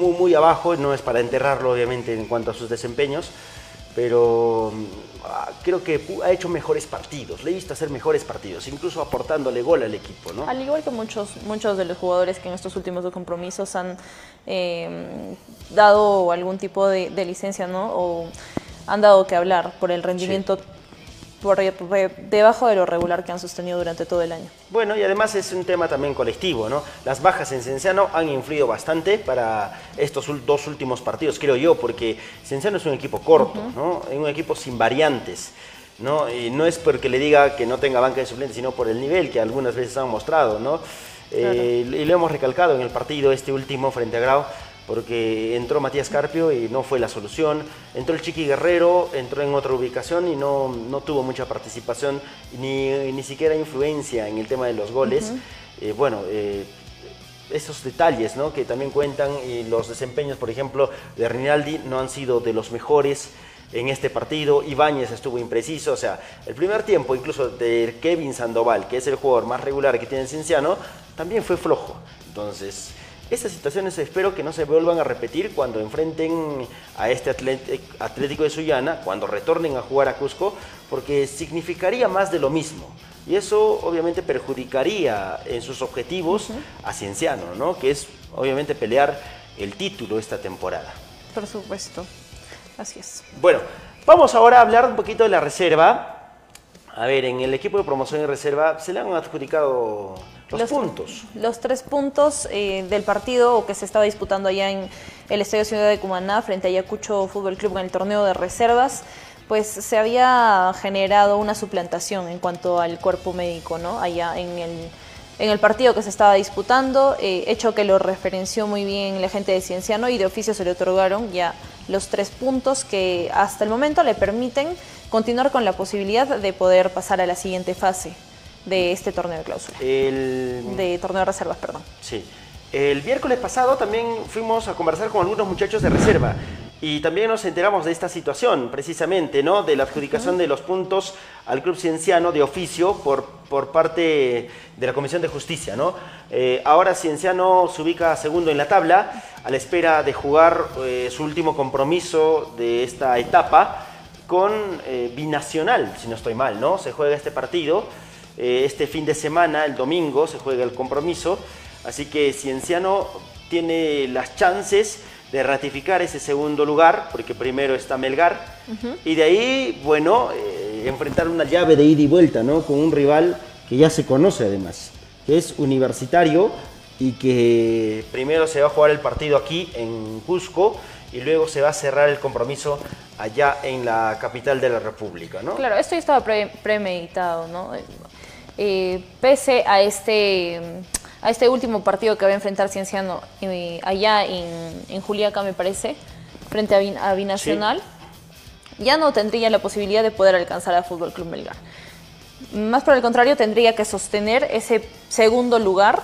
muy, muy abajo, no es para enterrarlo obviamente en cuanto a sus desempeños, pero ah, creo que ha hecho mejores partidos, le he visto hacer mejores partidos, incluso aportándole gol al equipo, ¿no? Al igual que muchos, muchos de los jugadores que en estos últimos dos compromisos han eh, dado algún tipo de licencia, ¿no? O han dado que hablar por el rendimiento por, por debajo de lo regular que han sostenido durante todo el año. Bueno, y además es un tema también colectivo, ¿no? Las bajas en Cienciano han influido bastante para estos dos últimos partidos, creo yo, porque Cienciano es un equipo corto, ¿no? Es un equipo sin variantes, ¿no? Y no es porque le diga que no tenga banca de suplentes, sino por el nivel que algunas veces han mostrado, ¿no? Eh, y lo hemos recalcado en el partido este último frente a Grau, porque entró Matías Carpio y no fue la solución. Entró el Chiqui Guerrero, entró en otra ubicación y no, no tuvo mucha participación ni, ni siquiera influencia en el tema de los goles. Eh, bueno, eh, esos detalles ¿no? que también cuentan y los desempeños, por ejemplo, de Rinaldi no han sido de los mejores en este partido. Ibáñez estuvo impreciso, o sea, el primer tiempo incluso de Kevin Sandoval, que es el jugador más regular que tiene el Cienciano, también fue flojo. Entonces, estas situaciones espero que no se vuelvan a repetir cuando enfrenten a este Atlético de Sullana, cuando retornen a jugar a Cusco, porque significaría más de lo mismo. Y eso obviamente perjudicaría en sus objetivos a Cienciano, ¿no? Que es obviamente pelear el título esta temporada. Por supuesto. Así es. Bueno, vamos ahora a hablar un poquito de la reserva. A ver, en el equipo de promoción y reserva se le han adjudicado los, puntos. Los tres puntos eh, del partido que se estaba disputando allá en el Estadio Ciudad de Cumaná frente a Ayacucho Fútbol Club en el torneo de reservas, pues se había generado una suplantación en cuanto al cuerpo médico, ¿no? Allá en el, en el partido que se estaba disputando, eh, hecho que lo referenció muy bien la gente de Cienciano y de oficio se le otorgaron ya los tres puntos que hasta el momento le permiten continuar con la posibilidad de poder pasar a la siguiente fase de este torneo de clausura. El, De torneo de reservas, perdón. Sí. El miércoles pasado también fuimos a conversar con algunos muchachos de reserva y también nos enteramos de esta situación, precisamente, ¿no? De la adjudicación de los puntos al Club Cienciano de oficio por, por parte de la Comisión de Justicia, ¿no? Eh, ahora Cienciano se ubica segundo en la tabla a la espera de jugar eh, su último compromiso de esta etapa con eh, Binacional, si no estoy mal, ¿no? Se juega este partido. Eh, este fin de semana, el domingo, se juega el compromiso. Así que Cienciano tiene las chances de ratificar ese segundo lugar, porque primero está Melgar. Y de ahí, bueno, eh, enfrentar una llave de ida y vuelta, ¿no? Con un rival que ya se conoce además, que es universitario y que primero se va a jugar el partido aquí en Cusco y luego se va a cerrar el compromiso allá en la capital de la República, ¿no? Claro, esto ya estaba pre- premeditado, ¿no? Eh, pese a este, a este último partido que va a enfrentar Cienciano eh, allá en, en Juliaca, me parece, frente a, a Binacional, ya no tendría la posibilidad de poder alcanzar a Fútbol Club Melgar. Más por el contrario, tendría que sostener ese segundo lugar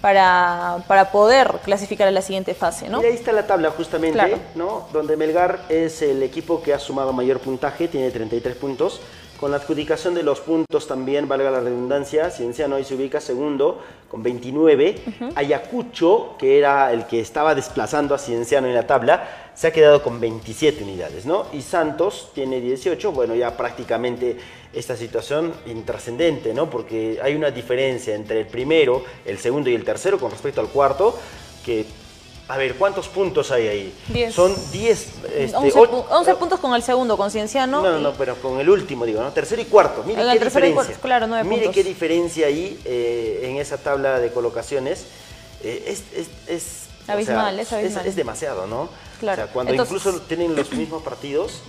para, para poder clasificar a la siguiente fase, ¿no? Y ahí está la tabla justamente, Claro. ¿no? Donde Melgar es el equipo que ha sumado mayor puntaje, tiene 33 puntos. Con la adjudicación de los puntos también, valga la redundancia, Cienciano hoy se ubica segundo con 29. Ayacucho, que era el que estaba desplazando a Cienciano en la tabla, se ha quedado con 27 unidades, ¿no? Y Santos tiene 18, bueno, ya prácticamente esta situación intrascendente, ¿no? Porque hay una diferencia entre el primero, el segundo y el tercero con respecto al cuarto, que a ver, ¿cuántos puntos hay ahí? Diez. Son 10. Este, 11, o- pu- 11 puntos con el segundo, con Cienciano. no, no, no, pero con el último, digo, ¿no? Tercero y cuarto. Mire qué y diferencia. cuarto, claro, nueve Mire puntos. qué diferencia ahí eh, en esa tabla de colocaciones. Eh, es, es, es- o sea, Abismal, es abismal. Es, demasiado, ¿no? Claro. O sea, cuando Entonces- incluso tienen los mismos partidos,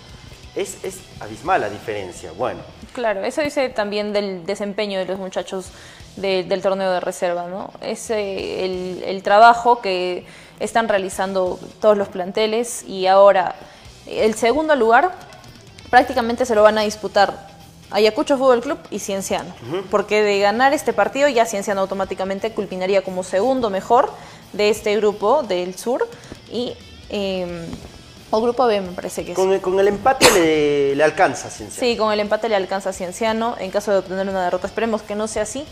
es, es abismal la diferencia. Bueno, Claro, eso dice también del desempeño de los muchachos de- del torneo de reserva, ¿no? Es eh, el, el trabajo que están realizando todos los planteles y ahora el segundo lugar prácticamente se lo van a disputar Ayacucho Fútbol Club y Cienciano, porque de ganar este partido ya Cienciano automáticamente culminaría como segundo mejor de este grupo del sur y eh, o grupo B me parece que es. con, el- con el empate le, le alcanza, Ciencia. Sí, con el empate le alcanza a Cienciano. En caso de obtener una derrota, esperemos que no sea así.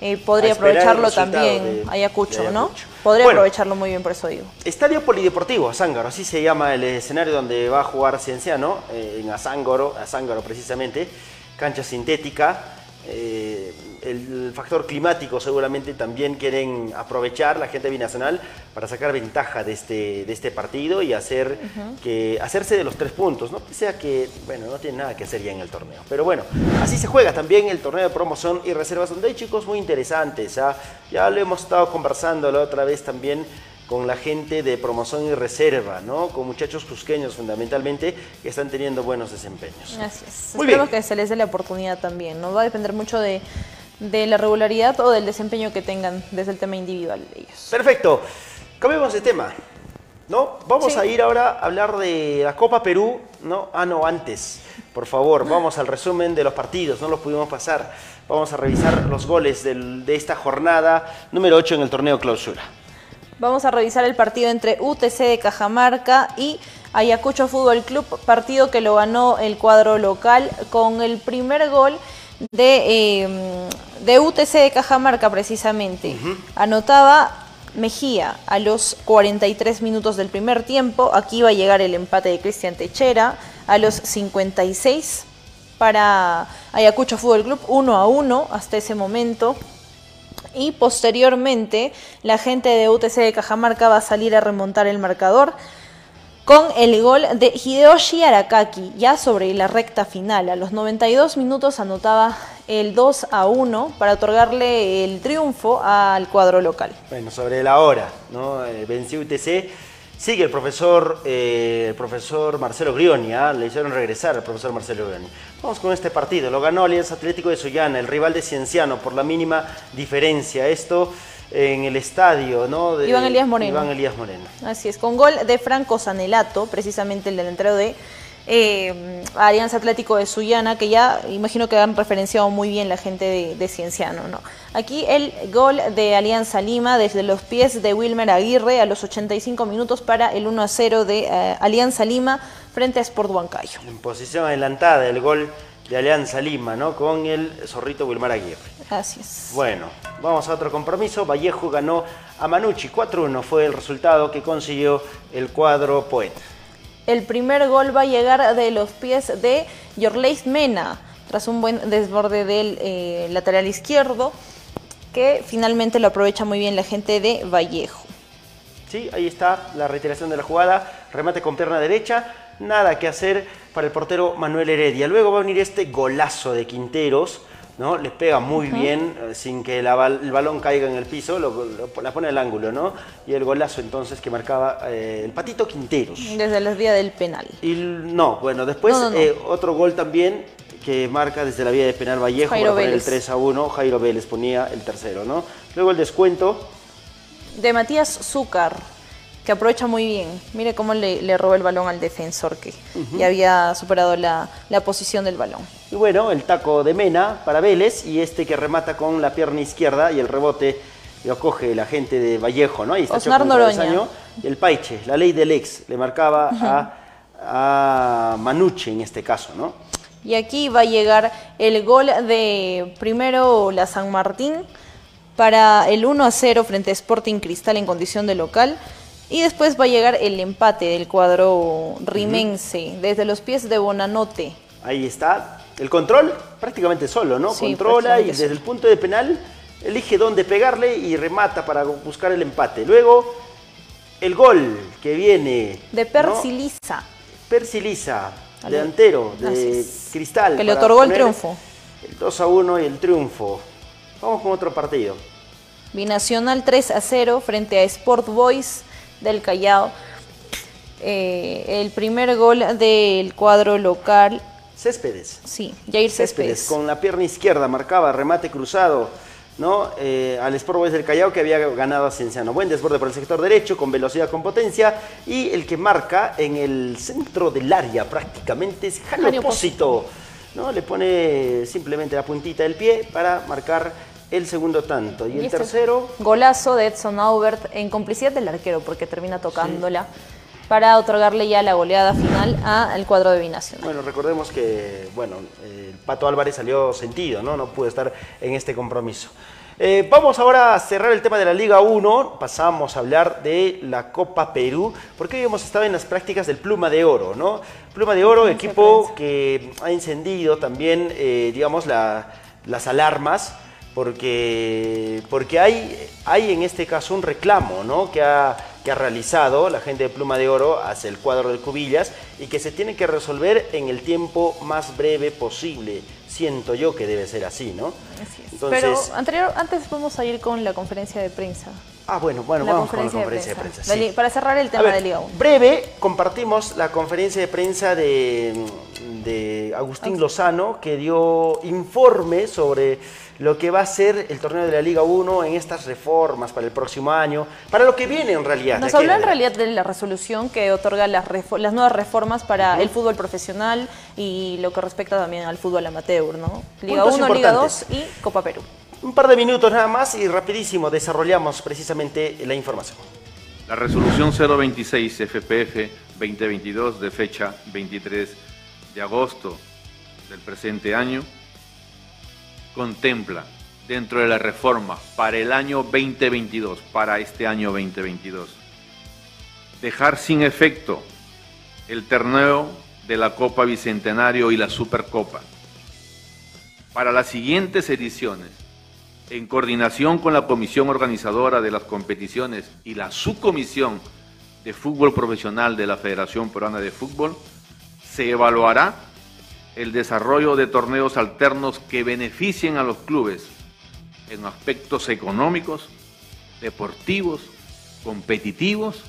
Eh, podría aprovecharlo también de- Ayacucho, de ¿no? Podría Bueno. aprovecharlo muy bien, por eso digo. Estadio Polideportivo, Azángaro, así se llama el escenario donde va a jugar Cienciano, eh, en Azángaro, Azángaro precisamente, cancha sintética. eh, el factor climático seguramente también quieren aprovechar la gente binacional para sacar ventaja de este, de este partido y hacer que, hacerse de los tres puntos, ¿no? Pese a que, bueno, no tiene nada que hacer ya en el torneo. Pero bueno, así se juega también el torneo de promoción y reservas, donde hay chicos muy interesantes. ¿ah? Ya lo hemos estado conversando la otra vez también con la gente de promoción y reserva, ¿no? Con muchachos cusqueños fundamentalmente que están teniendo buenos desempeños. Así es. Muy Esperemos bien. que se les dé la oportunidad también. No va a depender mucho de, de la regularidad o del desempeño que tengan desde el tema individual de ellos. Perfecto. Cambiemos de tema. ¿No? Vamos Sí. a ir ahora a hablar de la Copa Perú, ¿no? Ah, no, antes. Por favor, vamos al resumen de los partidos, no los pudimos pasar. Vamos a revisar los goles del- de esta jornada número 8 en el torneo clausura. Vamos a revisar el partido entre UTC de Cajamarca y Ayacucho Fútbol Club, partido que lo ganó el cuadro local con el primer gol de, eh, de UTC de Cajamarca precisamente. Anotaba Mejía a los 43 minutos del primer tiempo. Aquí va a llegar el empate de Cristian Techera a los 56 para Ayacucho Fútbol Club, 1 a 1 hasta ese momento. Y posteriormente la gente de UTC de Cajamarca va a salir a remontar el marcador con el gol de Hideyoshi Arakaki, ya sobre la recta final. A los 92 minutos anotaba el 2 a 1 para otorgarle el triunfo al cuadro local. Bueno, sobre la hora, ¿no? Eh, venció UTC. Sigue el profesor, eh, el profesor Marcelo Grioni, ¿ah? le hicieron regresar al profesor Marcelo Grioni. Vamos con este partido, lo ganó Alianza Atlético de Sullana, el rival de Cienciano, por la mínima diferencia. Esto en el estadio, ¿no? De Iván Elías Moreno. Iván Elías Moreno. Así es, con gol de Franco Sanelato, precisamente el delantero de eh, Alianza Atlético de Sullana, que ya imagino que han referenciado muy bien la gente de, de Cienciano. ¿no? Aquí el gol de Alianza Lima desde los pies de Wilmer Aguirre a los 85 minutos para el 1 a 0 de eh, Alianza Lima frente a Sport Huancayo. En posición adelantada, el gol de Alianza Lima, ¿no? Con el zorrito Wilmar Aguirre. Así es. Bueno, vamos a otro compromiso. Vallejo ganó a Manucci. 4-1 fue el resultado que consiguió el cuadro Poeta. El primer gol va a llegar de los pies de Yorleis Mena, tras un buen desborde del eh, lateral izquierdo, que finalmente lo aprovecha muy bien la gente de Vallejo. Sí, ahí está la reiteración de la jugada. Remate con pierna derecha. Nada que hacer para el portero Manuel Heredia. Luego va a venir este golazo de Quinteros. ¿No? Le pega muy bien eh, sin que la el balón caiga en el piso, lo, lo- la pone al ángulo, ¿no? Y el golazo entonces que marcaba eh, el patito Quinteros. Desde la vía del penal. Y no, bueno, después No, no, no. eh, otro gol también que marca desde la vía de penal Vallejo Jairo para poner el Vélez. 3 a 1. Jairo Vélez ponía el tercero, ¿no? Luego el descuento. De Matías Zúcar, que aprovecha muy bien. Mire cómo le, le roba el balón al defensor que ya había superado la, la posición del balón. Y bueno, el taco de Mena para Vélez y este que remata con la pierna izquierda y el rebote lo coge la gente de Vallejo, ¿no? Ahí está Osnar el Paiche, la ley del ex, le marcaba a, a Manucci en este caso, ¿no? Y aquí va a llegar el gol de primero la San Martín para el 1 a 0 frente a Sporting Cristal en condición de local. Y después va a llegar el empate del cuadro rimense desde los pies de Bonanote. Ahí está. El control prácticamente solo, ¿no? Sí, Controla y desde el punto de penal elige dónde pegarle y remata para buscar el empate. Luego, el gol que viene. De ¿no? Persiliza, Persiliza, Al- delantero de. Cristal. que le otorgó el triunfo. El 2 a 1 y el triunfo. Vamos con otro partido. Binacional 3 a 0 frente a Sport Boys del Callao. Eh, el primer gol del cuadro local, Céspedes. sí, Jair Céspedes, Céspedes. con la pierna izquierda marcaba remate cruzado ¿no? Eh, al Sport Boys del Callao que había ganado a Cienciano. Buen desborde por el sector derecho, con velocidad, con potencia y el que marca en el centro del área prácticamente es Jano Opósito. ¿no? Le pone simplemente la puntita del pie para marcar el segundo tanto. Y, Y el este tercero, Golazo de Edson Aubert en complicidad del arquero porque termina tocándola para otorgarle ya la goleada final al cuadro de Binacional. Bueno, recordemos que, bueno, eh, el Pato Álvarez salió sentido, ¿no? No pudo estar en este compromiso. Eh, vamos ahora a cerrar el tema de la Liga 1, pasamos a hablar de la Copa Perú, porque hoy hemos estado en las prácticas del Pluma de Oro, ¿no? Pluma de Oro, equipo que ha encendido también, eh, digamos, la- las alarmas, porque, porque hay, hay en este caso un reclamo, ¿no? Que ha, que ha realizado la gente de Pluma de Oro hacia el cuadro de Cubillas y que se tiene que resolver en el tiempo más breve posible. Siento yo que debe ser así, ¿no? Así es. Entonces, Pero anterior, antes vamos a ir con la conferencia de prensa. ah, bueno, bueno, la vamos con la conferencia de prensa. Sí. Para cerrar el tema ver, de Liga 1. Breve, compartimos la conferencia de prensa de, de Agustín Lozano, que dio informe sobre lo que va a ser el torneo de la Liga 1 en estas reformas para el próximo año, para lo que viene en realidad. Nos habló en realidad de la resolución que otorga las, nuevas reformas para el fútbol profesional y lo que respecta también al fútbol amateur, ¿no? Liga Puntos 1, Liga 2 importantes. y Copa Perú. Un par de minutos nada más y rapidísimo desarrollamos precisamente la información. La resolución 026 FPF 2022 de fecha 23 de agosto del presente año contempla dentro de la reforma para el año 2022, para este año 2022, dejar sin efecto el torneo de la Copa Bicentenario y la Supercopa. Para las siguientes ediciones, en coordinación con la comisión organizadora de las competiciones y la subcomisión de fútbol profesional de la Federación Peruana de Fútbol, se evaluará el desarrollo de torneos alternos que beneficien a los clubes en aspectos económicos, deportivos, competitivos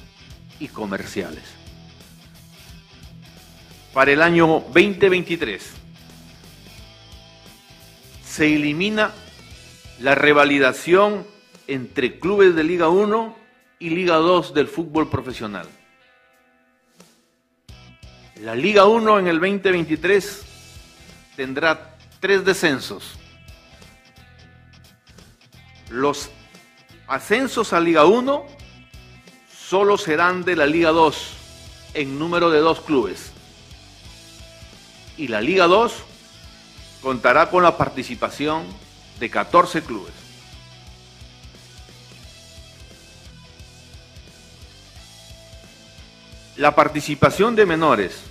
y comerciales. Para el año 2023 se elimina la revalidación entre clubes de Liga 1 y Liga 2 del fútbol profesional. La Liga 1 en el 2023 tendrá tres descensos. Los ascensos a Liga 1 solo serán de la Liga 2 en número de dos clubes. Y la Liga 2 contará con la participación de 14 clubes. La participación de menores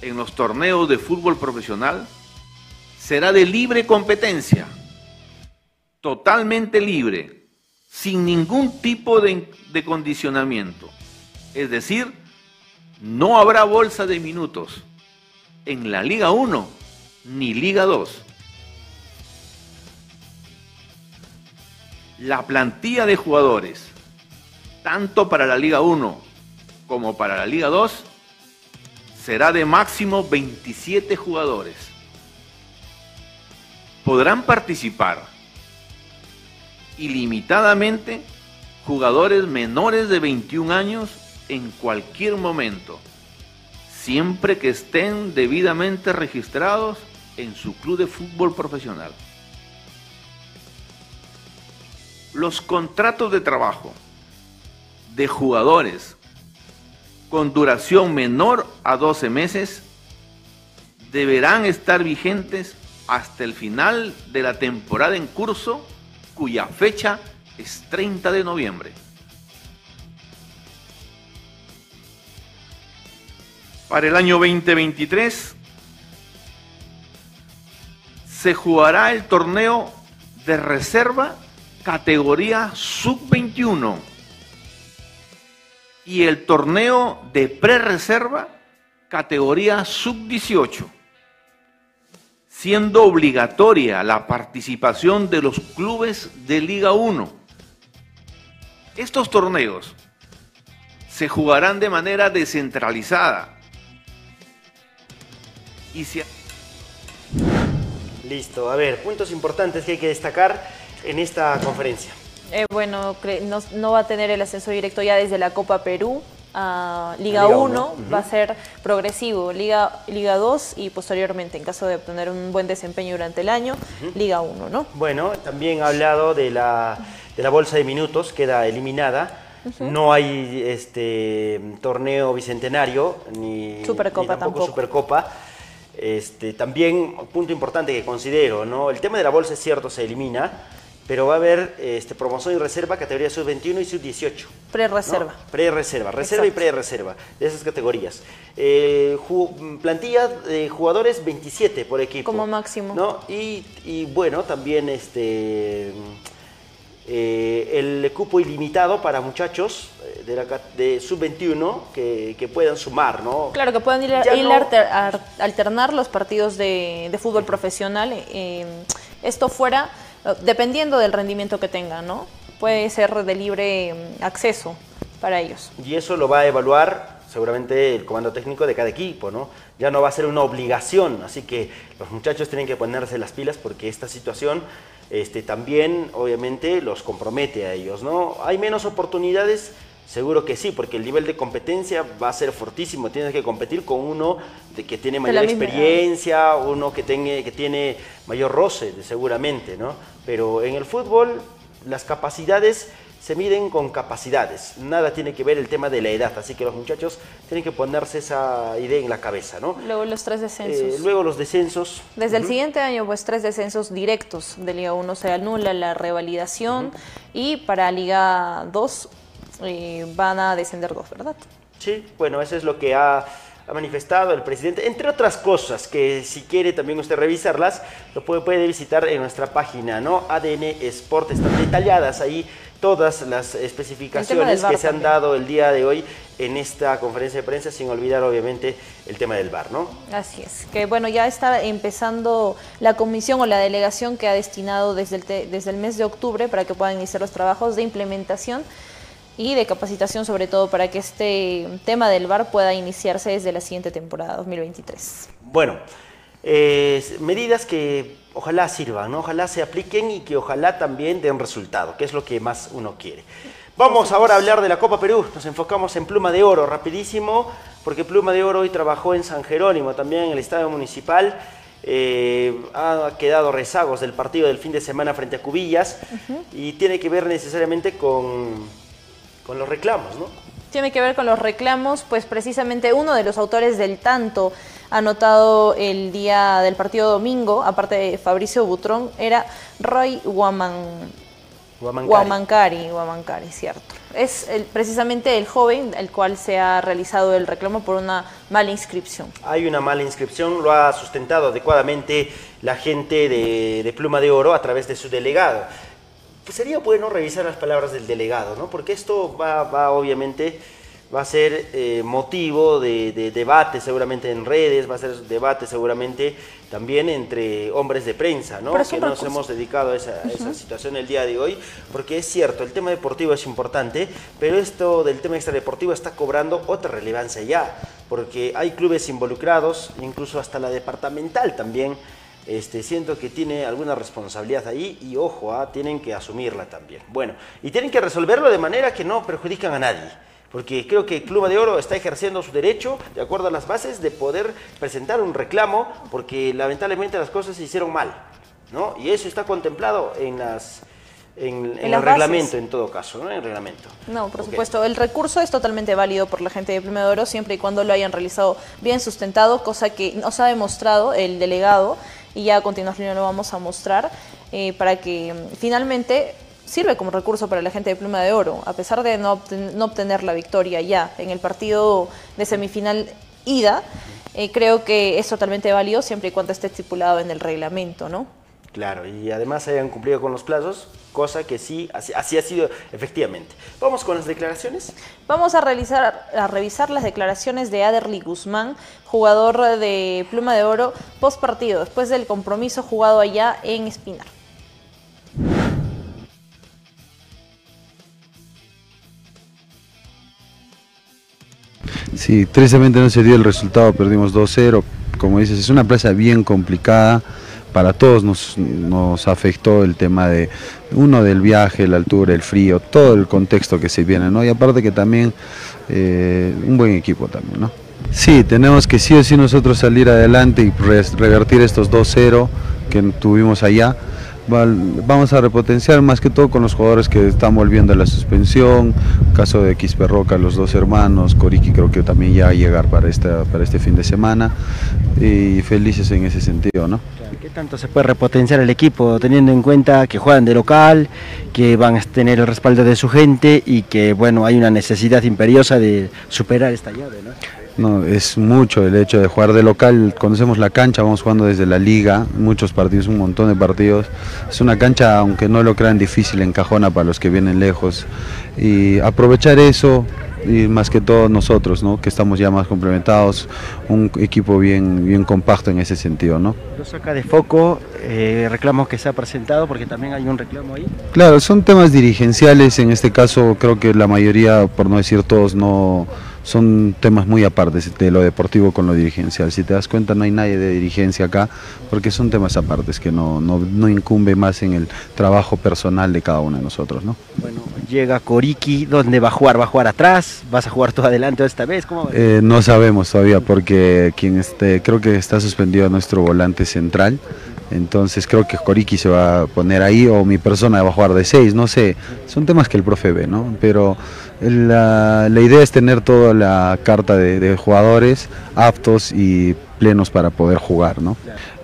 en los torneos de fútbol profesional será de libre competencia, totalmente libre, sin ningún tipo de, de condicionamiento. Es decir, no habrá bolsa de minutos en la Liga 1 ni Liga 2. La plantilla de jugadores, tanto para la Liga 1 como para la Liga 2, será de máximo 27 jugadores. Podrán participar ilimitadamente jugadores menores de 21 años en cualquier momento, siempre que estén debidamente registrados en su club de fútbol profesional. Los contratos de trabajo de jugadores con duración menor a 12 meses deberán estar vigentes hasta el final de la temporada en curso, cuya fecha es 30 de noviembre. Para el año 2023 se jugará el torneo de reserva categoría sub-21 y el torneo de pre-reserva categoría sub-18, siendo obligatoria la participación de los clubes de Liga 1. Estos torneos se jugarán de manera descentralizada y se... Listo, a ver, puntos importantes que hay que destacar en esta conferencia. Eh, bueno, no, no, va a tener el ascenso directo ya desde la Copa Perú a Liga, Liga 1, uno, va a ser progresivo, Liga, Liga 2 y posteriormente, en caso de obtener un buen desempeño durante el año, Liga 1, ¿no? Bueno, también ha hablado de la, de la bolsa de minutos, queda eliminada. No hay este torneo bicentenario ni, Supercopa ni tampoco, tampoco. Supercopa. Este, también, punto importante que considero, ¿no? El tema de la bolsa es cierto, se elimina, pero va a haber este, promoción y reserva categoría sub-21 y sub-18. Pre-reserva. ¿no? Pre-reserva, reserva y pre-reserva, de esas categorías. Eh, plantilla de jugadores 27 por equipo. Como máximo. ¿no? Y, y bueno, también este eh, el cupo ilimitado para muchachos eh, de, la de sub-21 que, que puedan sumar, ¿no? Claro, que puedan ir, ir no- alter- ar- alternar los partidos de, de fútbol profesional. eh, esto fuera, dependiendo del rendimiento que tengan, ¿no? Puede ser de libre mm, acceso para ellos. Y eso lo va a evaluar seguramente el comando técnico de cada equipo, ¿no? Ya no va a ser una obligación, así que los muchachos tienen que ponerse las pilas porque esta situación este, también obviamente los compromete a ellos, ¿no? ¿Hay menos oportunidades? Seguro que sí, porque el nivel de competencia va a ser fortísimo. Tienes que competir con uno de que tiene mayor experiencia, uno que, tenga, que tiene mayor roce, seguramente, ¿no? Pero en el fútbol las capacidades se miden con capacidades. Nada tiene que ver el tema de la edad, así que los muchachos tienen que ponerse esa idea en la cabeza, ¿no? Luego los tres descensos. Eh, luego los descensos. Desde el siguiente año, pues tres descensos directos de Liga 1 se anula la revalidación y para Liga 2 eh, van a descender dos, ¿verdad? Sí, bueno, eso es lo que ha, ha manifestado el presidente, entre otras cosas que si quiere también usted revisarlas, lo puede, puede visitar en nuestra página, ¿no? ADN Sport, están detalladas ahí todas las especificaciones que se han también. dado el día de hoy en esta conferencia de prensa, sin olvidar obviamente el tema del VAR, ¿no? Así es, que bueno, ya está empezando la comisión o la delegación que ha destinado desde el, te- desde el mes de octubre para que puedan iniciar los trabajos de implementación y de capacitación, sobre todo para que este tema del VAR pueda iniciarse desde la siguiente temporada 2023. Bueno, eh, medidas que ojalá sirvan, ¿no? ojalá se apliquen y que ojalá también den resultado, que es lo que más uno quiere. Vamos ahora a hablar de la Copa Perú, nos enfocamos en Pluma de Oro, rapidísimo, porque Pluma de Oro hoy trabajó en San Jerónimo, también en el Estadio Municipal. Eh, ha quedado rezagos del partido del fin de semana frente a Cubillas y tiene que ver necesariamente con, con los reclamos, ¿no? Tiene que ver con los reclamos, pues precisamente uno de los autores del tanto anotado el día del partido domingo, aparte de Fabricio Butrón, era Roy Guaman, Guamancari. Guamancari, cierto. Es el- precisamente el joven el cual se ha realizado el reclamo por una mala inscripción. Hay una mala inscripción, lo ha sustentado adecuadamente la gente de, de Pluma de Oro a través de su delegado. Pues sería bueno revisar las palabras del delegado, ¿no? Porque esto va, va obviamente, va a ser eh, motivo de, de debate seguramente en redes, va a ser debate seguramente también entre hombres de prensa, ¿no? Que nos hemos dedicado a esa, a esa situación el día de hoy, porque es cierto, el tema deportivo es importante, pero esto del tema extradeportivo está cobrando otra relevancia ya, porque hay clubes involucrados, incluso hasta la departamental también, este, siento que tiene alguna responsabilidad ahí y ojo, ah, tienen que asumirla también. Bueno, y tienen que resolverlo de manera que no perjudican a nadie. Porque creo que Club de Oro está ejerciendo su derecho, de acuerdo a las bases, de poder presentar un reclamo, porque lamentablemente las cosas se hicieron mal, ¿no? Y eso está contemplado en las en, en En el reglamento bases. en todo caso, ¿no? En el reglamento. No, por supuesto. El recurso es totalmente válido por la gente de Pluma de Oro siempre y cuando lo hayan realizado bien sustentado, cosa que nos ha demostrado el delegado y ya a continuación lo vamos a mostrar eh, para que mm, finalmente sirve como recurso para la gente de Pluma de Oro, a pesar de no, no obtener la victoria ya en el partido de semifinal ida. eh, creo que es totalmente válido siempre y cuando esté estipulado en el reglamento, ¿no? Claro, y además hayan cumplido con los plazos, cosa que sí, así, así ha sido efectivamente. Vamos con las declaraciones. Vamos a, realizar, a revisar las declaraciones de Aderly Guzmán, jugador de Pluma de Oro, post partido, después del compromiso jugado allá en Espinar. Sí, tristemente no se dio el resultado, perdimos 2-0. Como dices, es una plaza bien complicada. Para todos nos, nos afectó el tema de, uno, del viaje, la altura, el frío, todo el contexto que se viene, ¿no? Y aparte que también eh, un buen equipo también, ¿no? Sí, tenemos que sí o sí nosotros salir adelante y re- revertir estos 2-0 que tuvimos allá. Vamos a repotenciar más que todo con los jugadores que están volviendo a la suspensión, caso de Quispe Roca, los dos hermanos, Coriki creo que también ya va a llegar para, esta, para este fin de semana y felices en ese sentido, ¿no? ¿Qué tanto se puede repotenciar el equipo teniendo en cuenta que juegan de local, que van a tener el respaldo de su gente y que bueno hay una necesidad imperiosa de superar esta llave? ¿no? No, es mucho el hecho de jugar de local, conocemos la cancha, vamos jugando desde la liga, muchos partidos, un montón de partidos. Es una cancha, aunque no lo crean difícil, encajona para los que vienen lejos. Y aprovechar eso, y más que todo nosotros, ¿no? que estamos ya más complementados, un equipo bien, bien compacto en ese sentido. ¿no? Lo saca de foco, eh, reclamos que se ha presentado porque también hay un reclamo ahí. Claro, son temas dirigenciales, en este caso creo que la mayoría, por no decir todos, no son temas muy apartes de lo deportivo con lo dirigencial. Si te das cuenta no hay nadie de dirigencia acá porque son temas apartes que no, no, no incumbe más en el trabajo personal de cada uno de nosotros. ¿no? Bueno, llega Coriki, ¿dónde va a jugar? ¿Va a jugar atrás? ¿Vas a jugar tú adelante esta vez? ¿Cómo va? Eh, no sabemos todavía porque quien esté, creo que está suspendido nuestro volante central. Entonces creo que Coriki se va a poner ahí o mi persona va a jugar de 6, no sé. Son temas que el profe ve, ¿no? Pero la, la idea es tener toda la carta de, de jugadores aptos y plenos para poder jugar, ¿no?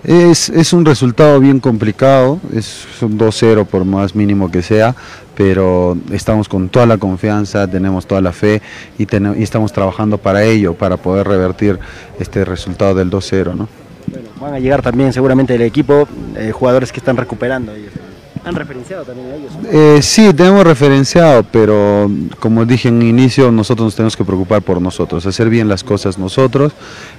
Es, es un resultado bien complicado, es un 2-0 por más mínimo que sea, pero estamos con toda la confianza, tenemos toda la fe y, tene- y estamos trabajando para ello, para poder revertir este resultado del 2-0, ¿no? Van a llegar también seguramente el equipo, eh, jugadores que están recuperando. ellos. Han referenciado también a ellos. Eh, sí, tenemos referenciado, pero como dije en un inicio, nosotros nos tenemos que preocupar por nosotros, hacer bien las cosas nosotros,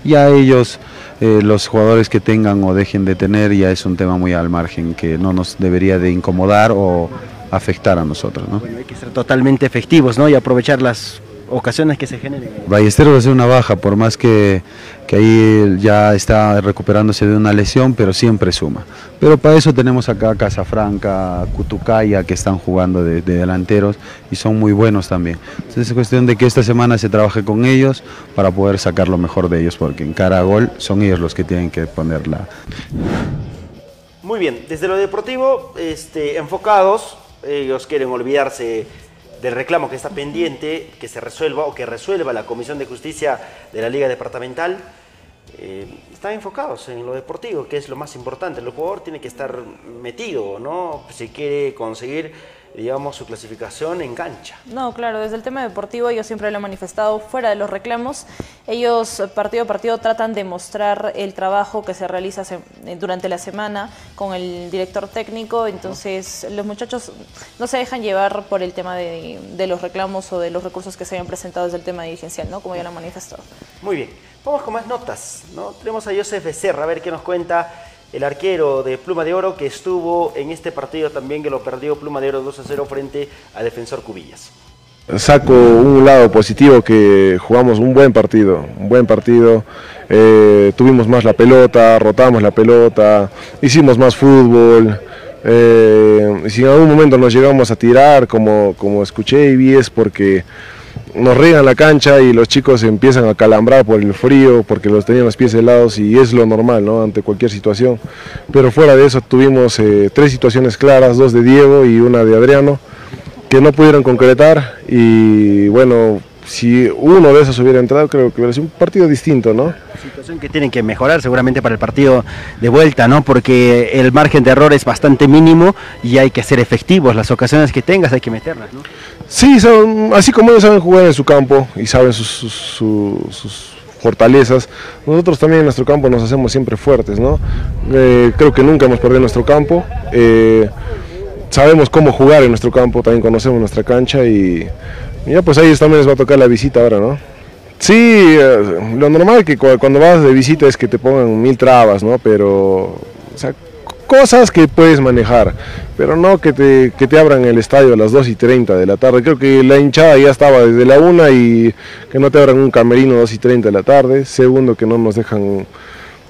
y a ellos, eh, los jugadores que tengan o dejen de tener, ya es un tema muy al margen que no nos debería de incomodar o afectar a nosotros. ¿no? Bueno, hay que ser totalmente efectivos ¿no? y aprovechar las ocasiones que se generen. Ballesteros va a ser una baja, por más que, que ahí ya está recuperándose de una lesión, pero siempre suma. Pero para eso tenemos acá a Casafranca, Cutucaya, que están jugando de, de delanteros y son muy buenos también. Entonces es cuestión de que esta semana se trabaje con ellos para poder sacar lo mejor de ellos, porque en cara a gol son ellos los que tienen que ponerla. Muy bien, desde lo deportivo, este, enfocados, ellos quieren olvidarse del reclamo que está pendiente, que se resuelva o que resuelva la Comisión de Justicia de la Liga Departamental. Eh, están enfocados en lo deportivo, que es lo más importante. El jugador tiene que estar metido, ¿no? Si quiere conseguir, digamos, su clasificación en cancha. No, claro, desde el tema deportivo yo siempre lo he manifestado fuera de los reclamos. Ellos eh, partido a partido tratan de mostrar el trabajo que se realiza eh, durante la semana con el director técnico, entonces los muchachos no se dejan llevar por el tema de, de los reclamos o de los recursos que se hayan presentado desde el tema dirigencial, ¿no? Como ya lo han manifestado. Muy bien, vamos con más notas, ¿no? Tenemos a Joseph Becerra, a ver qué nos cuenta el arquero de Pluma de Oro que estuvo en este partido también, que lo perdió Pluma de Oro 2 a 0 frente a Defensor Cubillas. Saco un lado positivo que jugamos un buen partido, un buen partido, eh, tuvimos más la pelota, rotamos la pelota, hicimos más fútbol, eh, si en algún momento nos llegamos a tirar, como, como escuché y vi, es porque nos riegan la cancha y los chicos empiezan a calambrar por el frío, porque los tenían los pies helados y es lo normal, ¿no? Ante cualquier situación. Pero fuera de eso tuvimos eh, tres situaciones claras, dos de Diego y una de Adriano, que no pudieron concretar y bueno, si uno de esos hubiera entrado, creo que hubiera sido un partido distinto, ¿no? Situación que tienen que mejorar seguramente para el partido de vuelta, ¿no? Porque el margen de error es bastante mínimo y hay que ser efectivos. Las ocasiones que tengas hay que meterlas, ¿no? Sí, son, así como ellos saben jugar en su campo y saben sus, fortalezas, nosotros también en nuestro campo nos hacemos siempre fuertes, ¿no? Eh, creo que nunca hemos perdido nuestro campo. Eh, sabemos cómo jugar en nuestro campo, también conocemos nuestra cancha y ya pues ahí también les va a tocar la visita ahora, ¿no? Sí, eh, lo normal que cuando vas de visita es que te pongan mil trabas, ¿no? Pero, o sea, cosas que puedes manejar, pero no que te, que te abran el estadio a las 2 y 30 de la tarde. Creo que la hinchada ya estaba desde la 1 y que no te abran un camerino a 2 y 30 de la tarde. Segundo, que no nos dejan,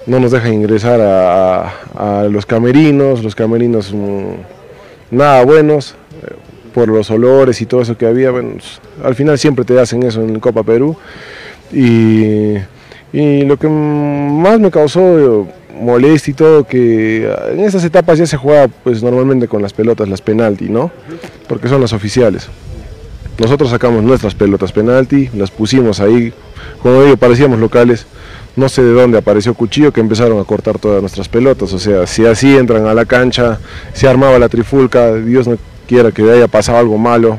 no nos dejan ingresar a, a los camerinos, los camerinos mm, nada buenos por los olores y todo eso que había. Al final siempre te hacen eso en Copa Perú. Y, y lo que más me causó molestia y todo, que en esas etapas ya se juega pues normalmente con las pelotas, las penalti, ¿no? Porque son las oficiales. Nosotros sacamos nuestras pelotas penalti, las pusimos ahí, como digo, parecíamos locales. No sé de dónde apareció Cuchillo que empezaron a cortar todas nuestras pelotas. O sea, si así entran a la cancha, se armaba la trifulca, Dios no quiera que haya pasado algo malo.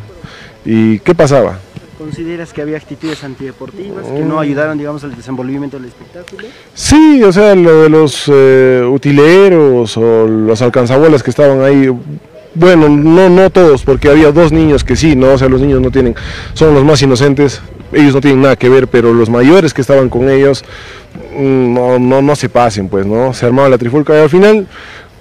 ¿Y qué pasaba? ¿Consideras que había actitudes antideportivas que no mm. ayudaron, digamos, al desenvolvimiento del espectáculo? Sí, o sea, lo de los eh, utileros o los alcanzabuelas que estaban ahí, bueno, no, no todos, porque había dos niños que sí, ¿no? O sea, los niños no tienen, son los más inocentes, ellos no tienen nada que ver, pero los mayores que estaban con ellos, mm, no, no, no se pasen, pues, ¿no? Se armaba la trifulca y al final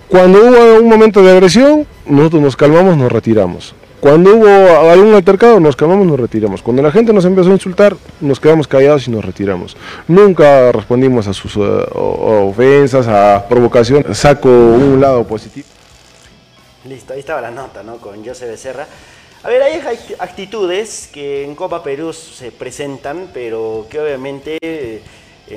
cuando hubo un momento de agresión, nosotros nos calmamos, nos retiramos. Cuando hubo algún altercado, nos calmamos, nos retiramos. Cuando la gente nos empezó a insultar, nos quedamos callados y nos retiramos. Nunca respondimos a sus uh, ofensas, a provocación. Saco un lado positivo. Listo, ahí estaba la nota, ¿no? Con José Becerra. A ver, hay actitudes que en Copa Perú se presentan, pero que obviamente eh,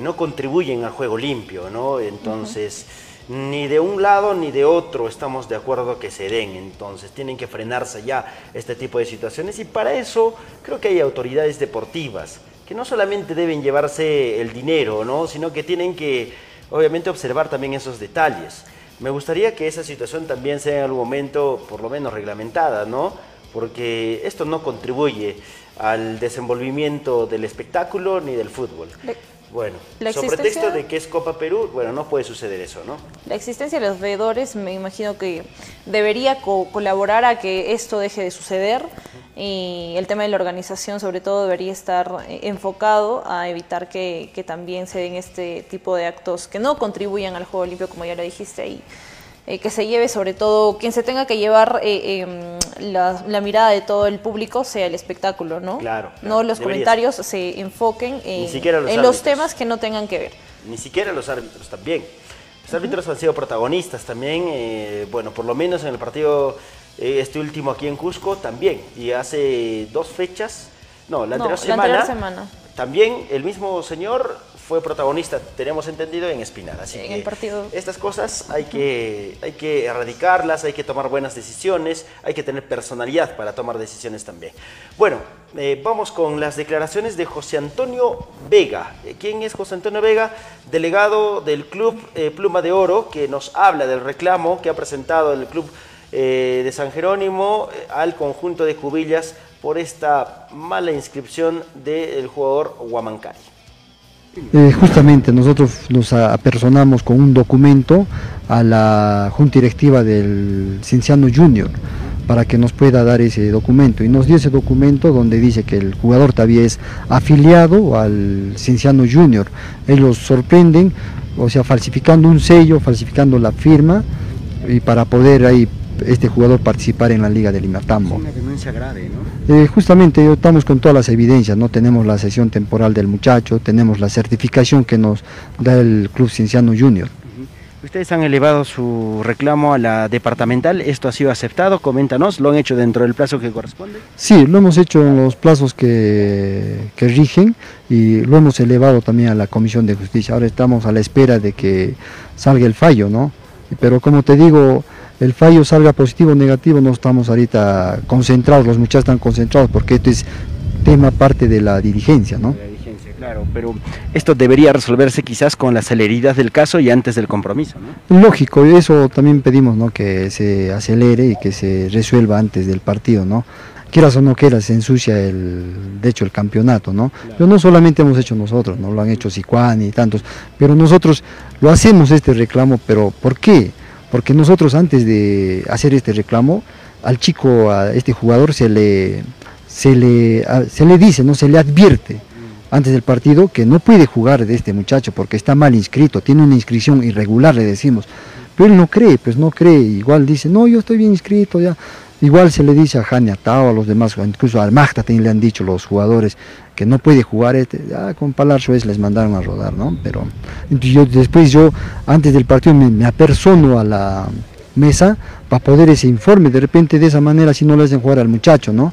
no contribuyen al juego limpio, ¿no? Entonces ni de un lado ni de otro estamos de acuerdo que se den, entonces tienen que frenarse ya este tipo de situaciones y para eso creo que hay autoridades deportivas que no solamente deben llevarse el dinero, ¿no? sino que tienen que obviamente observar también esos detalles. Me gustaría que esa situación también sea en algún momento por lo menos reglamentada, ¿no? porque esto no contribuye al desenvolvimiento del espectáculo ni del fútbol. Bueno, sobre texto de que es Copa Perú, bueno, no puede suceder eso, ¿no? La existencia de los veedores me imagino que debería colaborar a que esto deje de suceder y el tema de la organización sobre todo debería estar eh, enfocado a evitar que, que también se den este tipo de actos que no contribuyan al juego limpio, como ya lo dijiste ahí. Eh, que se lleve sobre todo, quien se tenga que llevar eh, em, la, mirada de todo el público sea el espectáculo, ¿no? Claro. no los comentarios se enfoquen en, los, temas que no tengan que ver. Ni siquiera los árbitros también. Los árbitros han sido protagonistas también, eh, bueno, por lo menos en el partido este último aquí en Cusco también. Y hace dos fechas, no, la anterior, semana, la anterior semana, también el mismo señor fue protagonista, tenemos entendido, en Espinar. Así en el partido. estas cosas hay que, hay que erradicarlas, hay que tomar buenas decisiones, hay que tener personalidad para tomar decisiones también. Bueno, eh, vamos con las declaraciones de José Antonio Vega. Eh, ¿Quién es José Antonio Vega? Delegado del Club eh, Pluma de Oro, que nos habla del reclamo que ha presentado el Club de San Jerónimo al conjunto de Cubillas por esta mala inscripción del jugador Huamancay. Eh, justamente nosotros nos apersonamos con un documento a la Junta Directiva del Cinciano Junior para que nos pueda dar ese documento y nos dio ese documento donde dice que el jugador todavía es afiliado al Cinciano Junior. Ellos sorprenden, o sea, falsificando un sello, falsificando la firma y para poder ahí este jugador participar en la Liga del Limatambo. Es una denuncia grave, ¿no? Eh, justamente estamos con todas las evidencias, ¿no? Tenemos la sesión temporal del muchacho, tenemos la certificación que nos da el Club Cienciano Junior. Ustedes han elevado su reclamo a la departamental, ¿esto ha sido aceptado? Coméntanos, ¿lo han hecho dentro del plazo que corresponde? Sí, lo hemos hecho en los plazos que, que rigen y lo hemos elevado también a la Comisión de Justicia. Ahora estamos a la espera de que salga el fallo, ¿no? Pero como te digo, el fallo salga positivo o negativo, no estamos ahorita concentrados, los muchachos están concentrados porque esto es tema parte de la dirigencia, ¿no? Claro, pero esto debería resolverse quizás con la celeridad del caso y antes del compromiso, ¿no? Lógico, eso también pedimos, ¿no? Que se acelere y que se resuelva antes del partido, ¿no? Quieras o no quieras, se ensucia el, de hecho, el campeonato, ¿no? Pero no solamente hemos hecho nosotros, ¿no? Lo han hecho Sicuani y tantos, pero nosotros lo hacemos este reclamo, pero ¿por qué? Porque nosotros antes de hacer este reclamo, al chico, a este jugador se le, se le, se le dice, ¿no? Se le advierte antes del partido que no puede jugar de este muchacho porque está mal inscrito, tiene una inscripción irregular, le decimos. Pero él no cree, pues no cree, igual dice, no, yo estoy bien inscrito ya. Igual se le dice a Jani Atao, a los demás, incluso al también le han dicho los jugadores que no puede jugar este, ya con Palar Suez les mandaron a rodar, ¿no? Pero yo, después yo, antes del partido, me, me apersono a la mesa para poder ese informe, de repente de esa manera si no le hacen jugar al muchacho, ¿no?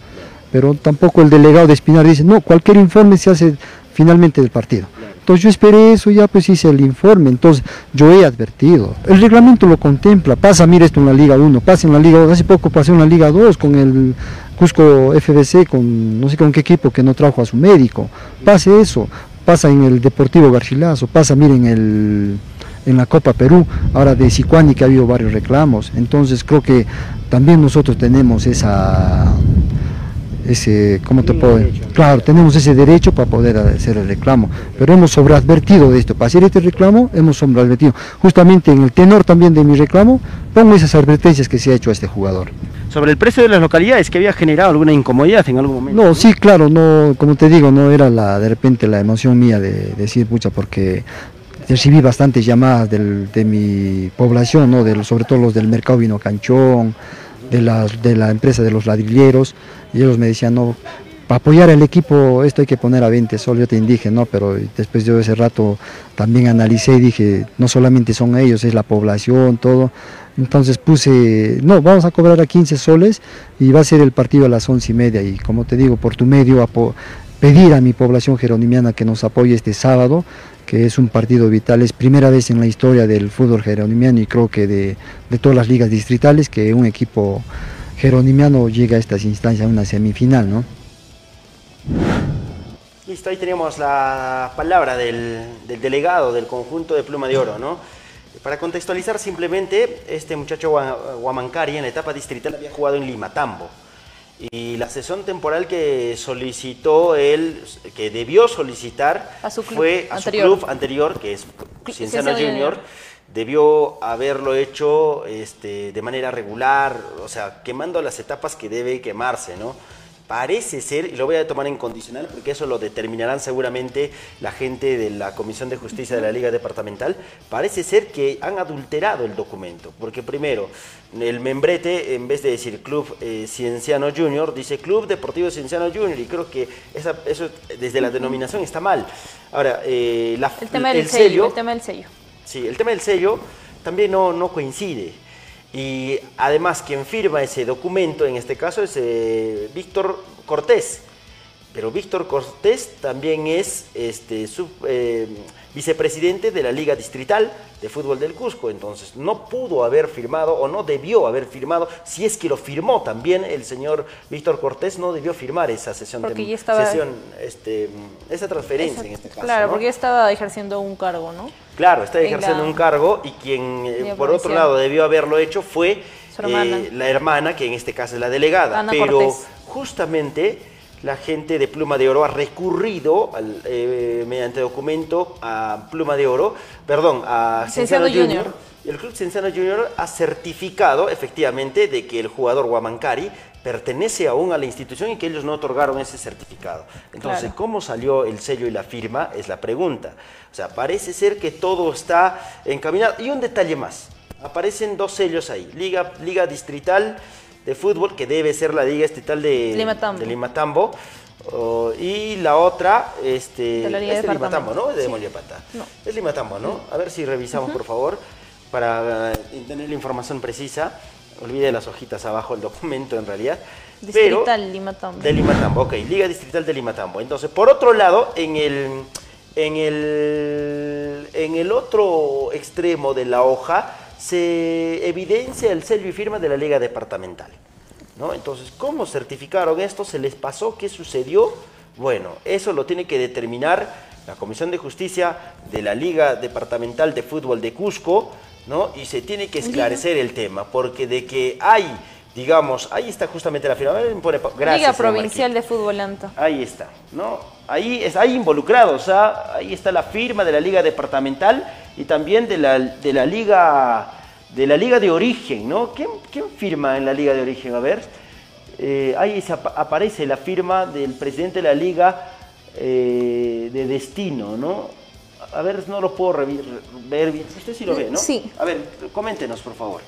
pero tampoco el delegado de Espinar dice, no, cualquier informe se hace finalmente del partido. Entonces yo esperé eso, ya pues hice el informe, entonces yo he advertido, el reglamento lo contempla, pasa, mira esto en la Liga 1, pasa en la Liga 2, hace poco pasé en la Liga 2 con el Cusco FBC, con no sé con qué equipo que no trajo a su médico, pase eso, pasa en el Deportivo Garcilaso, pasa, miren, el en la Copa Perú, ahora de Sicuani que ha habido varios reclamos, entonces creo que también nosotros tenemos esa ese, ¿cómo te puedo Claro, tenemos ese derecho para poder hacer el reclamo, pero hemos sobreadvertido de esto. Para hacer este reclamo hemos sobreadvertido. Justamente en el tenor también de mi reclamo, pongo esas advertencias que se ha hecho a este jugador. Sobre el precio de las localidades, que había generado alguna incomodidad en algún momento. No, sí, claro, no, como te digo, no era la de repente la emoción mía de, decir, pucha, porque recibí bastantes llamadas de mi población, ¿no? de, sobre todo los del mercado vino canchón, de la, de la empresa de los ladrilleros, y ellos me decían, no, para apoyar al equipo esto hay que poner a 20 sol, yo te dije, no, pero después yo ese rato también analicé y dije, no solamente son ellos, es la población, todo. Entonces puse, no, vamos a cobrar a 15 soles y va a ser el partido a las 11 y media. Y como te digo, por tu medio, pedir a mi población jeronimiana que nos apoye este sábado, que es un partido vital, es primera vez en la historia del fútbol jeronimiano y creo que de, de todas las ligas distritales que un equipo jeronimiano llega a estas instancias, a una semifinal, ¿no? Listo, ahí tenemos la palabra del, delegado del conjunto de Pluma de Oro, ¿no? Para contextualizar simplemente, este muchacho Guamancari en la etapa distrital había jugado en Limatambo. Y la sesión temporal que solicitó él, que debió solicitar, fue a su club anterior, que es Cienciano Junior. Debió haberlo hecho este, de manera regular, o sea, quemando las etapas que debe quemarse, ¿no? Parece ser, y lo voy a tomar en condicional porque eso lo determinarán seguramente la gente de la Comisión de Justicia de la Liga Departamental, parece ser que han adulterado el documento, porque primero, el membrete, en vez de decir Club eh, Cienciano Junior, dice Club Deportivo Cienciano Junior, y creo que eso desde la denominación está mal. Ahora, eh, el, tema del sello, el tema del sello. Sí, el tema del sello también no, no coincide. Y además quien firma ese documento, en este caso, es eh, Víctor Cortés. Pero Víctor Cortés también es este, eh, vicepresidente de la Liga Distrital de Fútbol del Cusco. Entonces no pudo haber firmado o no debió haber firmado, si es que lo firmó también el señor Víctor Cortés, no debió firmar esa sesión, de, sesión este, esa transferencia en este caso. Claro, porque estaba ejerciendo un cargo, ¿no? Claro, está ejerciendo un cargo y quien eh, por otro lado debió haberlo hecho fue eh, la hermana, que en este caso es la delegada. pero justamente la gente de Pluma de Oro ha recurrido eh, mediante documento a Pluma de Oro, perdón, a Cienciano Junior. El Club Cienciano Junior ha certificado efectivamente de que el jugador Guamancari pertenece aún a la institución y que ellos no otorgaron ese certificado. Entonces, ¿cómo salió el sello y la firma? Es la pregunta. O sea, parece ser que todo está encaminado. Y un detalle más. Aparecen dos sellos ahí. Liga, Liga Distrital de Fútbol, que debe ser la Liga Distrital de Limatambo. Oh, y la otra, este, de la Liga es de Limatambo, ¿no? De Moliapata. No. Es Limatambo, ¿no? A ver si revisamos, por favor. para eh, tener la información precisa. Olvide las hojitas abajo el documento en realidad. Distrital Limatambo. De Limatambo, ok, Liga Distrital de Limatambo. Entonces, por otro lado, en el, en el, en el otro extremo de la hoja se evidencia el sello y firma de la Liga Departamental. ¿no? Entonces, ¿cómo certificaron esto? ¿Se les pasó? ¿Qué sucedió? Bueno, eso lo tiene que determinar la Comisión de Justicia de la Liga Departamental de Fútbol de Cusco, ¿no? Y se tiene que esclarecer el tema, porque de que hay, digamos, ahí está justamente la firma. Pone Gracias, Liga Provincial de Fútbol Anta. Ahí está, ¿no? Ahí es ahí involucrados, ¿ah? ahí está la firma de la liga departamental y también de la, de la liga de la liga de origen, ¿no? ¿Quién, quién firma en la liga de origen? A ver, Eh, ahí se aparece la firma del presidente de la liga eh, de destino, ¿no? A ver, no lo puedo ver bien. Usted sí lo ve, ¿no? Sí. A ver, coméntenos, por favor.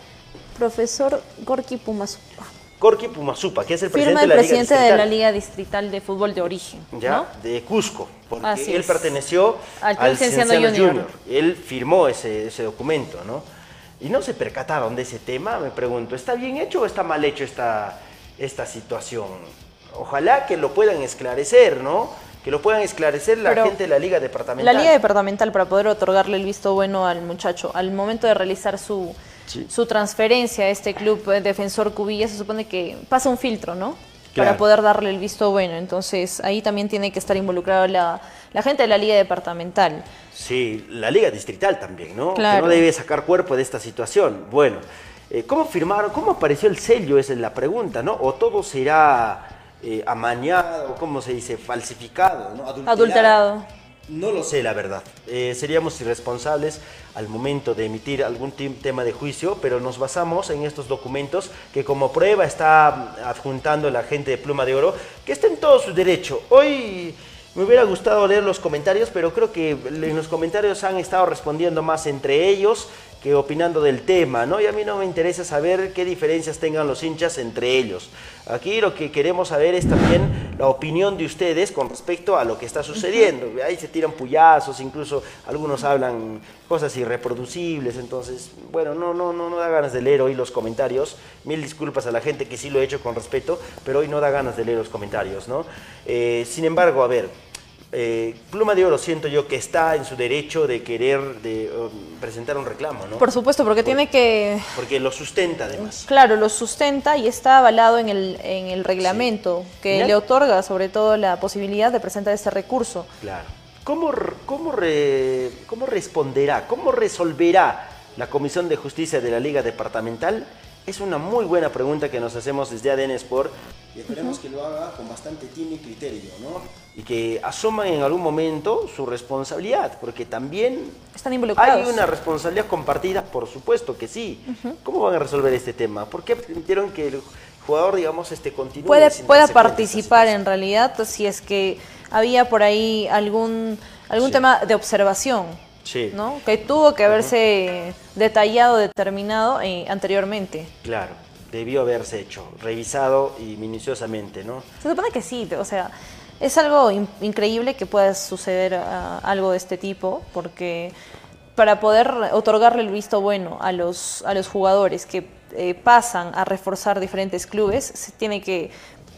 Profesor Gorky Pumasupa. Corky Pumasupa, que es el presidente Firma de el la liga presidente de la Liga Distrital de Fútbol de Origen. ya, ¿no? de Cusco, porque Así él perteneció Al al, Cienciano Cienciano Junior. Junior. Él firmó ese, ese documento, ¿no? Y no se percataron de ese tema, me pregunto, ¿está bien hecho o está mal hecho esta, esta situación? Ojalá que lo puedan esclarecer, ¿no? Que lo puedan esclarecer la Pero gente de la Liga Departamental. La Liga Departamental, para poder otorgarle el visto bueno al muchacho, al momento de realizar su, Sí. su transferencia a este club eh, defensor Cubilla, se supone que pasa un filtro, ¿no? Claro. Para poder darle el visto bueno. Entonces, ahí también tiene que estar involucrado la, la gente de la Liga Departamental. Sí, la Liga Distrital también, ¿no? Claro. Que no debe sacar cuerpo de esta situación. Bueno, eh, ¿cómo firmaron? ¿Cómo apareció el sello? Esa es la pregunta, ¿no? ¿O todo será eh, amañado, ¿cómo se dice? Falsificado, ¿no? Adulterado. Adulterado. No lo sé, la verdad. Eh, seríamos irresponsables al momento de emitir algún tema de juicio, pero nos basamos en estos documentos que como prueba está adjuntando la gente de Pluma de Oro, que está en todo su derecho. Hoy me hubiera gustado leer los comentarios, pero creo que en los comentarios han estado respondiendo más entre ellos que opinando del tema, ¿no? Y a mí no me interesa saber qué diferencias tengan los hinchas entre ellos. Aquí lo que queremos saber es también la opinión de ustedes con respecto a lo que está sucediendo. Ahí se tiran puyazos, incluso algunos hablan cosas irreproducibles, entonces, bueno, no, no, no, no da ganas de leer hoy los comentarios. Mil disculpas a la gente que sí lo he hecho con respeto, pero hoy no da ganas de leer los comentarios, ¿no? Eh, sin embargo, a ver, eh, Pluma de Oro siento yo que está en su derecho de querer de, um, presentar un reclamo, ¿no? Por supuesto, porque tiene que Porque lo sustenta además. Claro, lo sustenta y está avalado en el, en el reglamento que le otorga sobre todo la posibilidad de presentar este recurso. Claro. ¿Cómo, cómo, re- ¿Cómo responderá, cómo resolverá la Comisión de Justicia de la Liga Departamental? Es una muy buena pregunta que nos hacemos desde ADN Sport y esperemos que lo haga con bastante tino y criterio, ¿no? Y que asuman en algún momento su responsabilidad, porque también Están involucrados. hay una responsabilidad compartida, por supuesto que sí. ¿Cómo van a resolver este tema? ¿Por qué permitieron que el jugador, digamos, este continúe Puede, pueda participar en realidad si es que había por ahí algún, algún Sí. tema de observación, Sí. ¿no? Que tuvo que haberse detallado, determinado eh, anteriormente. Claro, debió haberse hecho, revisado y minuciosamente, ¿no? Se supone que sí, o sea, es algo in- increíble que pueda suceder algo de este tipo, porque para poder otorgarle el visto bueno a los, a los jugadores que eh, pasan a reforzar diferentes clubes, se tiene que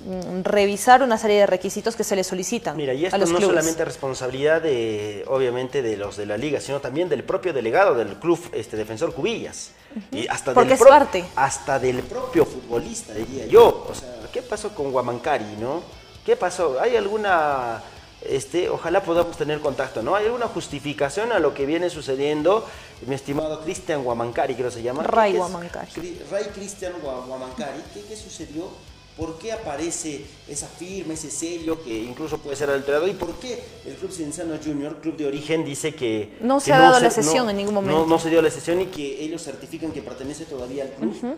mm, revisar una serie de requisitos que se les solicitan Mira, y a esto los no clubes. solamente es responsabilidad de, obviamente, de los de la liga, sino también del propio delegado del club, este defensor Cubillas. Y hasta Porque del es parte. Hasta del propio futbolista, diría yo. O sea, ¿qué pasó con Guamancari, no? ¿Qué pasó? ¿Hay alguna, este, ojalá podamos tener contacto, ¿no? ¿Hay alguna justificación a lo que viene sucediendo? Mi estimado Cristian Guamancari, creo que se llama. Ray. Guamancari. Ray Cristian Gua- Guamancari, ¿qué, qué sucedió? ¿Por qué aparece esa firma, ese sello que incluso puede ser alterado? ¿Y por qué el Club Cienciano Junior, club de origen, dice que... No que se ha dado la sesión en ningún momento. No, no se dio la sesión y que ellos certifican que pertenece todavía al club.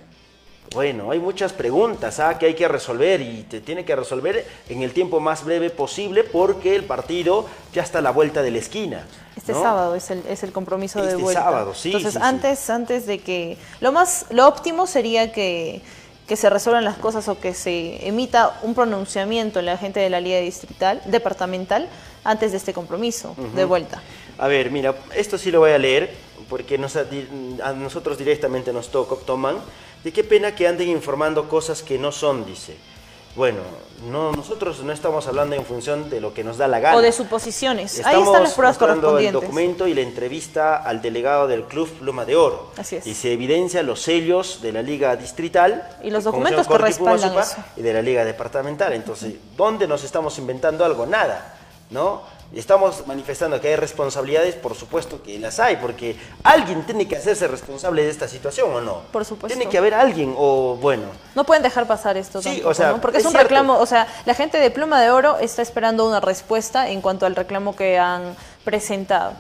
Bueno, hay muchas preguntas ¿ah? que hay que resolver y te tiene que resolver en el tiempo más breve posible porque el partido ya está a la vuelta de la esquina. Este ¿no? sábado es el, es el compromiso de Este vuelta. sábado, sí, Entonces, sí, sí. antes, antes de que. Lo más, lo óptimo sería que, que se resuelvan las cosas o que se emita un pronunciamiento en la gente de la Liga Distrital, departamental, antes de este compromiso de vuelta. A ver, mira, esto sí lo voy a leer porque nos, a nosotros directamente nos toco, toman, de qué pena que anden informando cosas que no son, dice. Bueno, no, nosotros no estamos hablando en función de lo que nos da la gana. O de suposiciones. Estamos Ahí están las pruebas correspondientes. el documento y la entrevista al delegado del Club Pluma de Oro. Así es. Y se evidencia los sellos de la Liga Distrital. Y los documentos que respaldan eso. Y de la Liga Departamental. Entonces, ¿dónde nos estamos inventando algo? Nada, ¿no? Estamos manifestando que hay responsabilidades, por supuesto que las hay, porque alguien tiene que hacerse responsable de esta situación, ¿o no? Por supuesto. Tiene que haber alguien, o bueno, No pueden dejar pasar esto Sí, tampoco, o sea, ¿no? Porque es, es un cierto. reclamo, o sea, la gente de Pluma de Oro está esperando una respuesta en cuanto al reclamo que han presentado.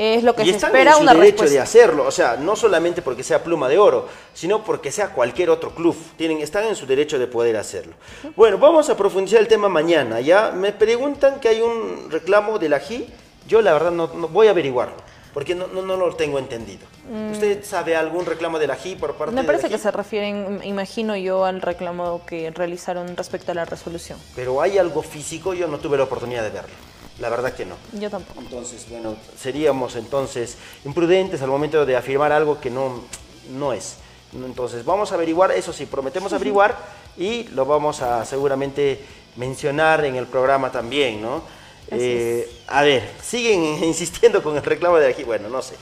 Es lo que y se están espera, en su una derecho respuesta. de hacerlo, o sea, no solamente porque sea Pluma de Oro, sino porque sea cualquier otro club, tienen, están en su derecho de poder hacerlo. Bueno, vamos a profundizar el tema mañana, ya me preguntan que hay un reclamo de la JI, yo la verdad no, no- voy a averiguarlo, porque no, no, no lo tengo entendido. Mm. ¿Usted sabe algún reclamo de la JI por parte Me parece de la que se refieren, imagino yo, al reclamo que realizaron respecto a la resolución. Pero hay algo físico, yo no tuve la oportunidad de verlo, la verdad que no. Yo tampoco. Entonces, bueno, seríamos entonces imprudentes al momento de afirmar algo que no, no es. Entonces, vamos a averiguar, eso sí, prometemos averiguar y lo vamos a seguramente mencionar en el programa también, ¿no? Eh, a ver, siguen insistiendo con el reclamo de aquí, bueno, no sé.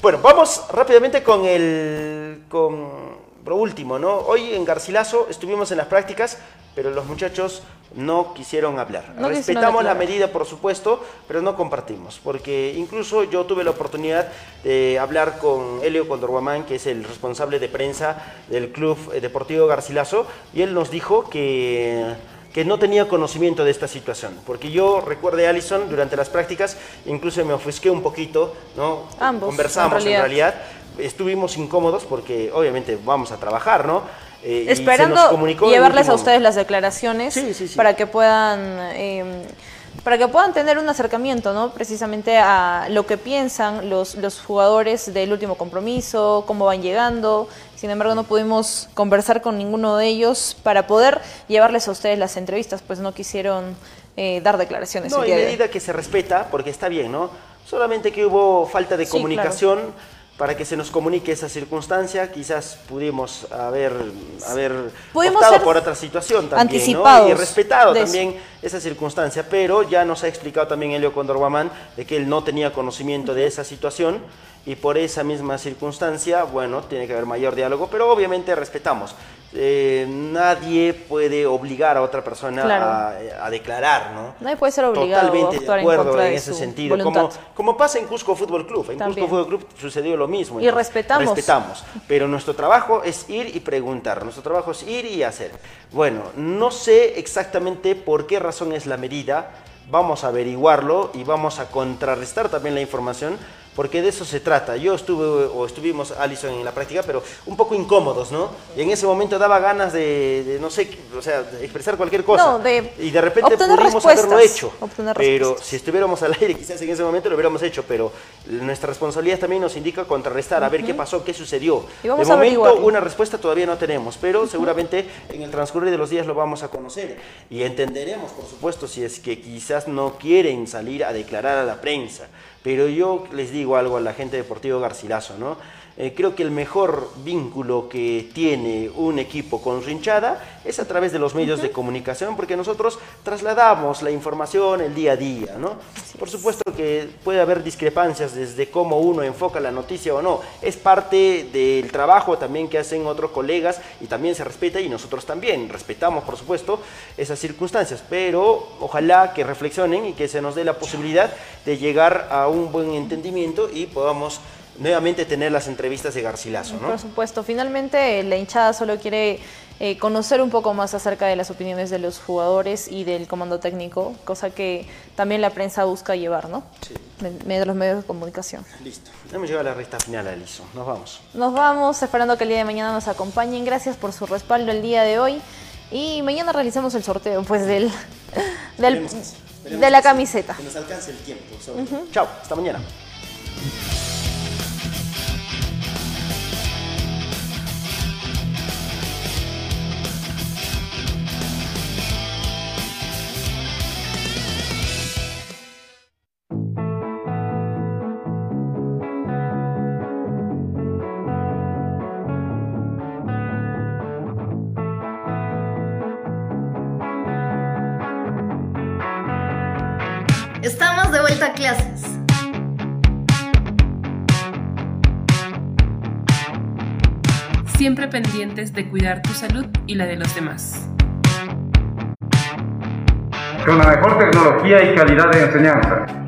Bueno, vamos rápidamente con el con lo último, ¿no? Hoy en Garcilaso estuvimos en las prácticas, pero los muchachos no quisieron hablar. No Respetamos la medida, por supuesto, pero no compartimos, porque incluso yo tuve la oportunidad de hablar con Helio Condorguamán, que es el responsable de prensa del Club Deportivo Garcilaso, y él nos dijo que que no tenía conocimiento de esta situación, porque yo recuerde Alison durante las prácticas, incluso me ofusqué un poquito, ¿no? Ambos, Conversamos en en realidad. Estuvimos incómodos porque obviamente vamos a trabajar, ¿no? Eh, y se Esperando nos comunicó en llevarles a ustedes las declaraciones para que puedan eh, para que puedan tener un acercamiento, ¿no? Precisamente a lo que piensan los, los jugadores del último compromiso, cómo van llegando. Sin embargo, no pudimos conversar con ninguno de ellos para poder llevarles a ustedes las entrevistas, pues no quisieron eh, dar declaraciones. No, en de medida que se respeta, porque está bien, ¿no? Solamente que hubo falta de Sí, comunicación para que se nos comunique esa circunstancia, quizás pudimos haber, haber Pudimos optado por otra situación también, ¿no? Y respetado también esa circunstancia, pero ya nos ha explicado también Helio Condor Guamán de que él no tenía conocimiento de esa situación y por esa misma circunstancia, bueno, tiene que haber mayor diálogo, pero obviamente respetamos. Eh, nadie puede obligar a otra persona Claro. a, a declarar, ¿no? Nadie puede ser obligado Totalmente a de acuerdo en ese sentido. Como, como pasa en Cusco Fútbol Club. En También. Cusco Fútbol Club sucedió lo mismo. Y respetamos. Respetamos. Pero nuestro trabajo es ir y preguntar. Nuestro trabajo es ir y hacer. Bueno, no sé exactamente por qué razón es la medida. Vamos a averiguarlo y vamos a contrarrestar también la información. Porque de eso se trata. Yo estuve, o estuvimos, Alison, en la práctica, pero un poco incómodos, ¿no? Y en ese momento daba ganas de, de, no sé, o sea, de expresar cualquier cosa. No, de y de repente pudimos haberlo hecho. pero si estuviéramos al aire, quizás en ese momento lo hubiéramos hecho, pero nuestra responsabilidad también nos indica contrarrestar, a ver qué pasó, qué sucedió. Y vamos de a momento, averiguarlo. una respuesta todavía no tenemos, pero seguramente en el transcurrir de los días lo vamos a conocer y entenderemos, por supuesto, si es que quizás no quieren salir a declarar a la prensa. Pero yo les digo algo a la gente de Deportivo Garcilaso, ¿no? Eh, creo que el mejor vínculo que tiene un equipo con su hinchada es a través de los medios de comunicación, porque nosotros trasladamos la información el día a día, ¿no? Por supuesto que puede haber discrepancias desde cómo uno enfoca la noticia o no. Es parte del trabajo también que hacen otros colegas y también se respeta y nosotros también respetamos, por supuesto, esas circunstancias. Pero ojalá que reflexionen y que se nos dé la posibilidad de llegar a un buen entendimiento y podamos nuevamente tener las entrevistas de Garcilaso, ¿no? Por supuesto, finalmente eh, la hinchada solo quiere eh, conocer un poco más acerca de las opiniones de los jugadores y del comando técnico, cosa que también la prensa busca llevar, ¿no? Sí. De los medios de comunicación. Listo. Hemos llegado a la recta final, Alison. Nos vamos. Nos vamos, esperando que el día de mañana nos acompañen. Gracias por su respaldo el día de hoy. Y mañana realizamos el sorteo, pues, del, del de la camiseta. Que nos alcance el tiempo. sobre. Chao, hasta mañana. Pendientes de cuidar tu salud y la de los demás. Con la mejor tecnología y calidad de enseñanza.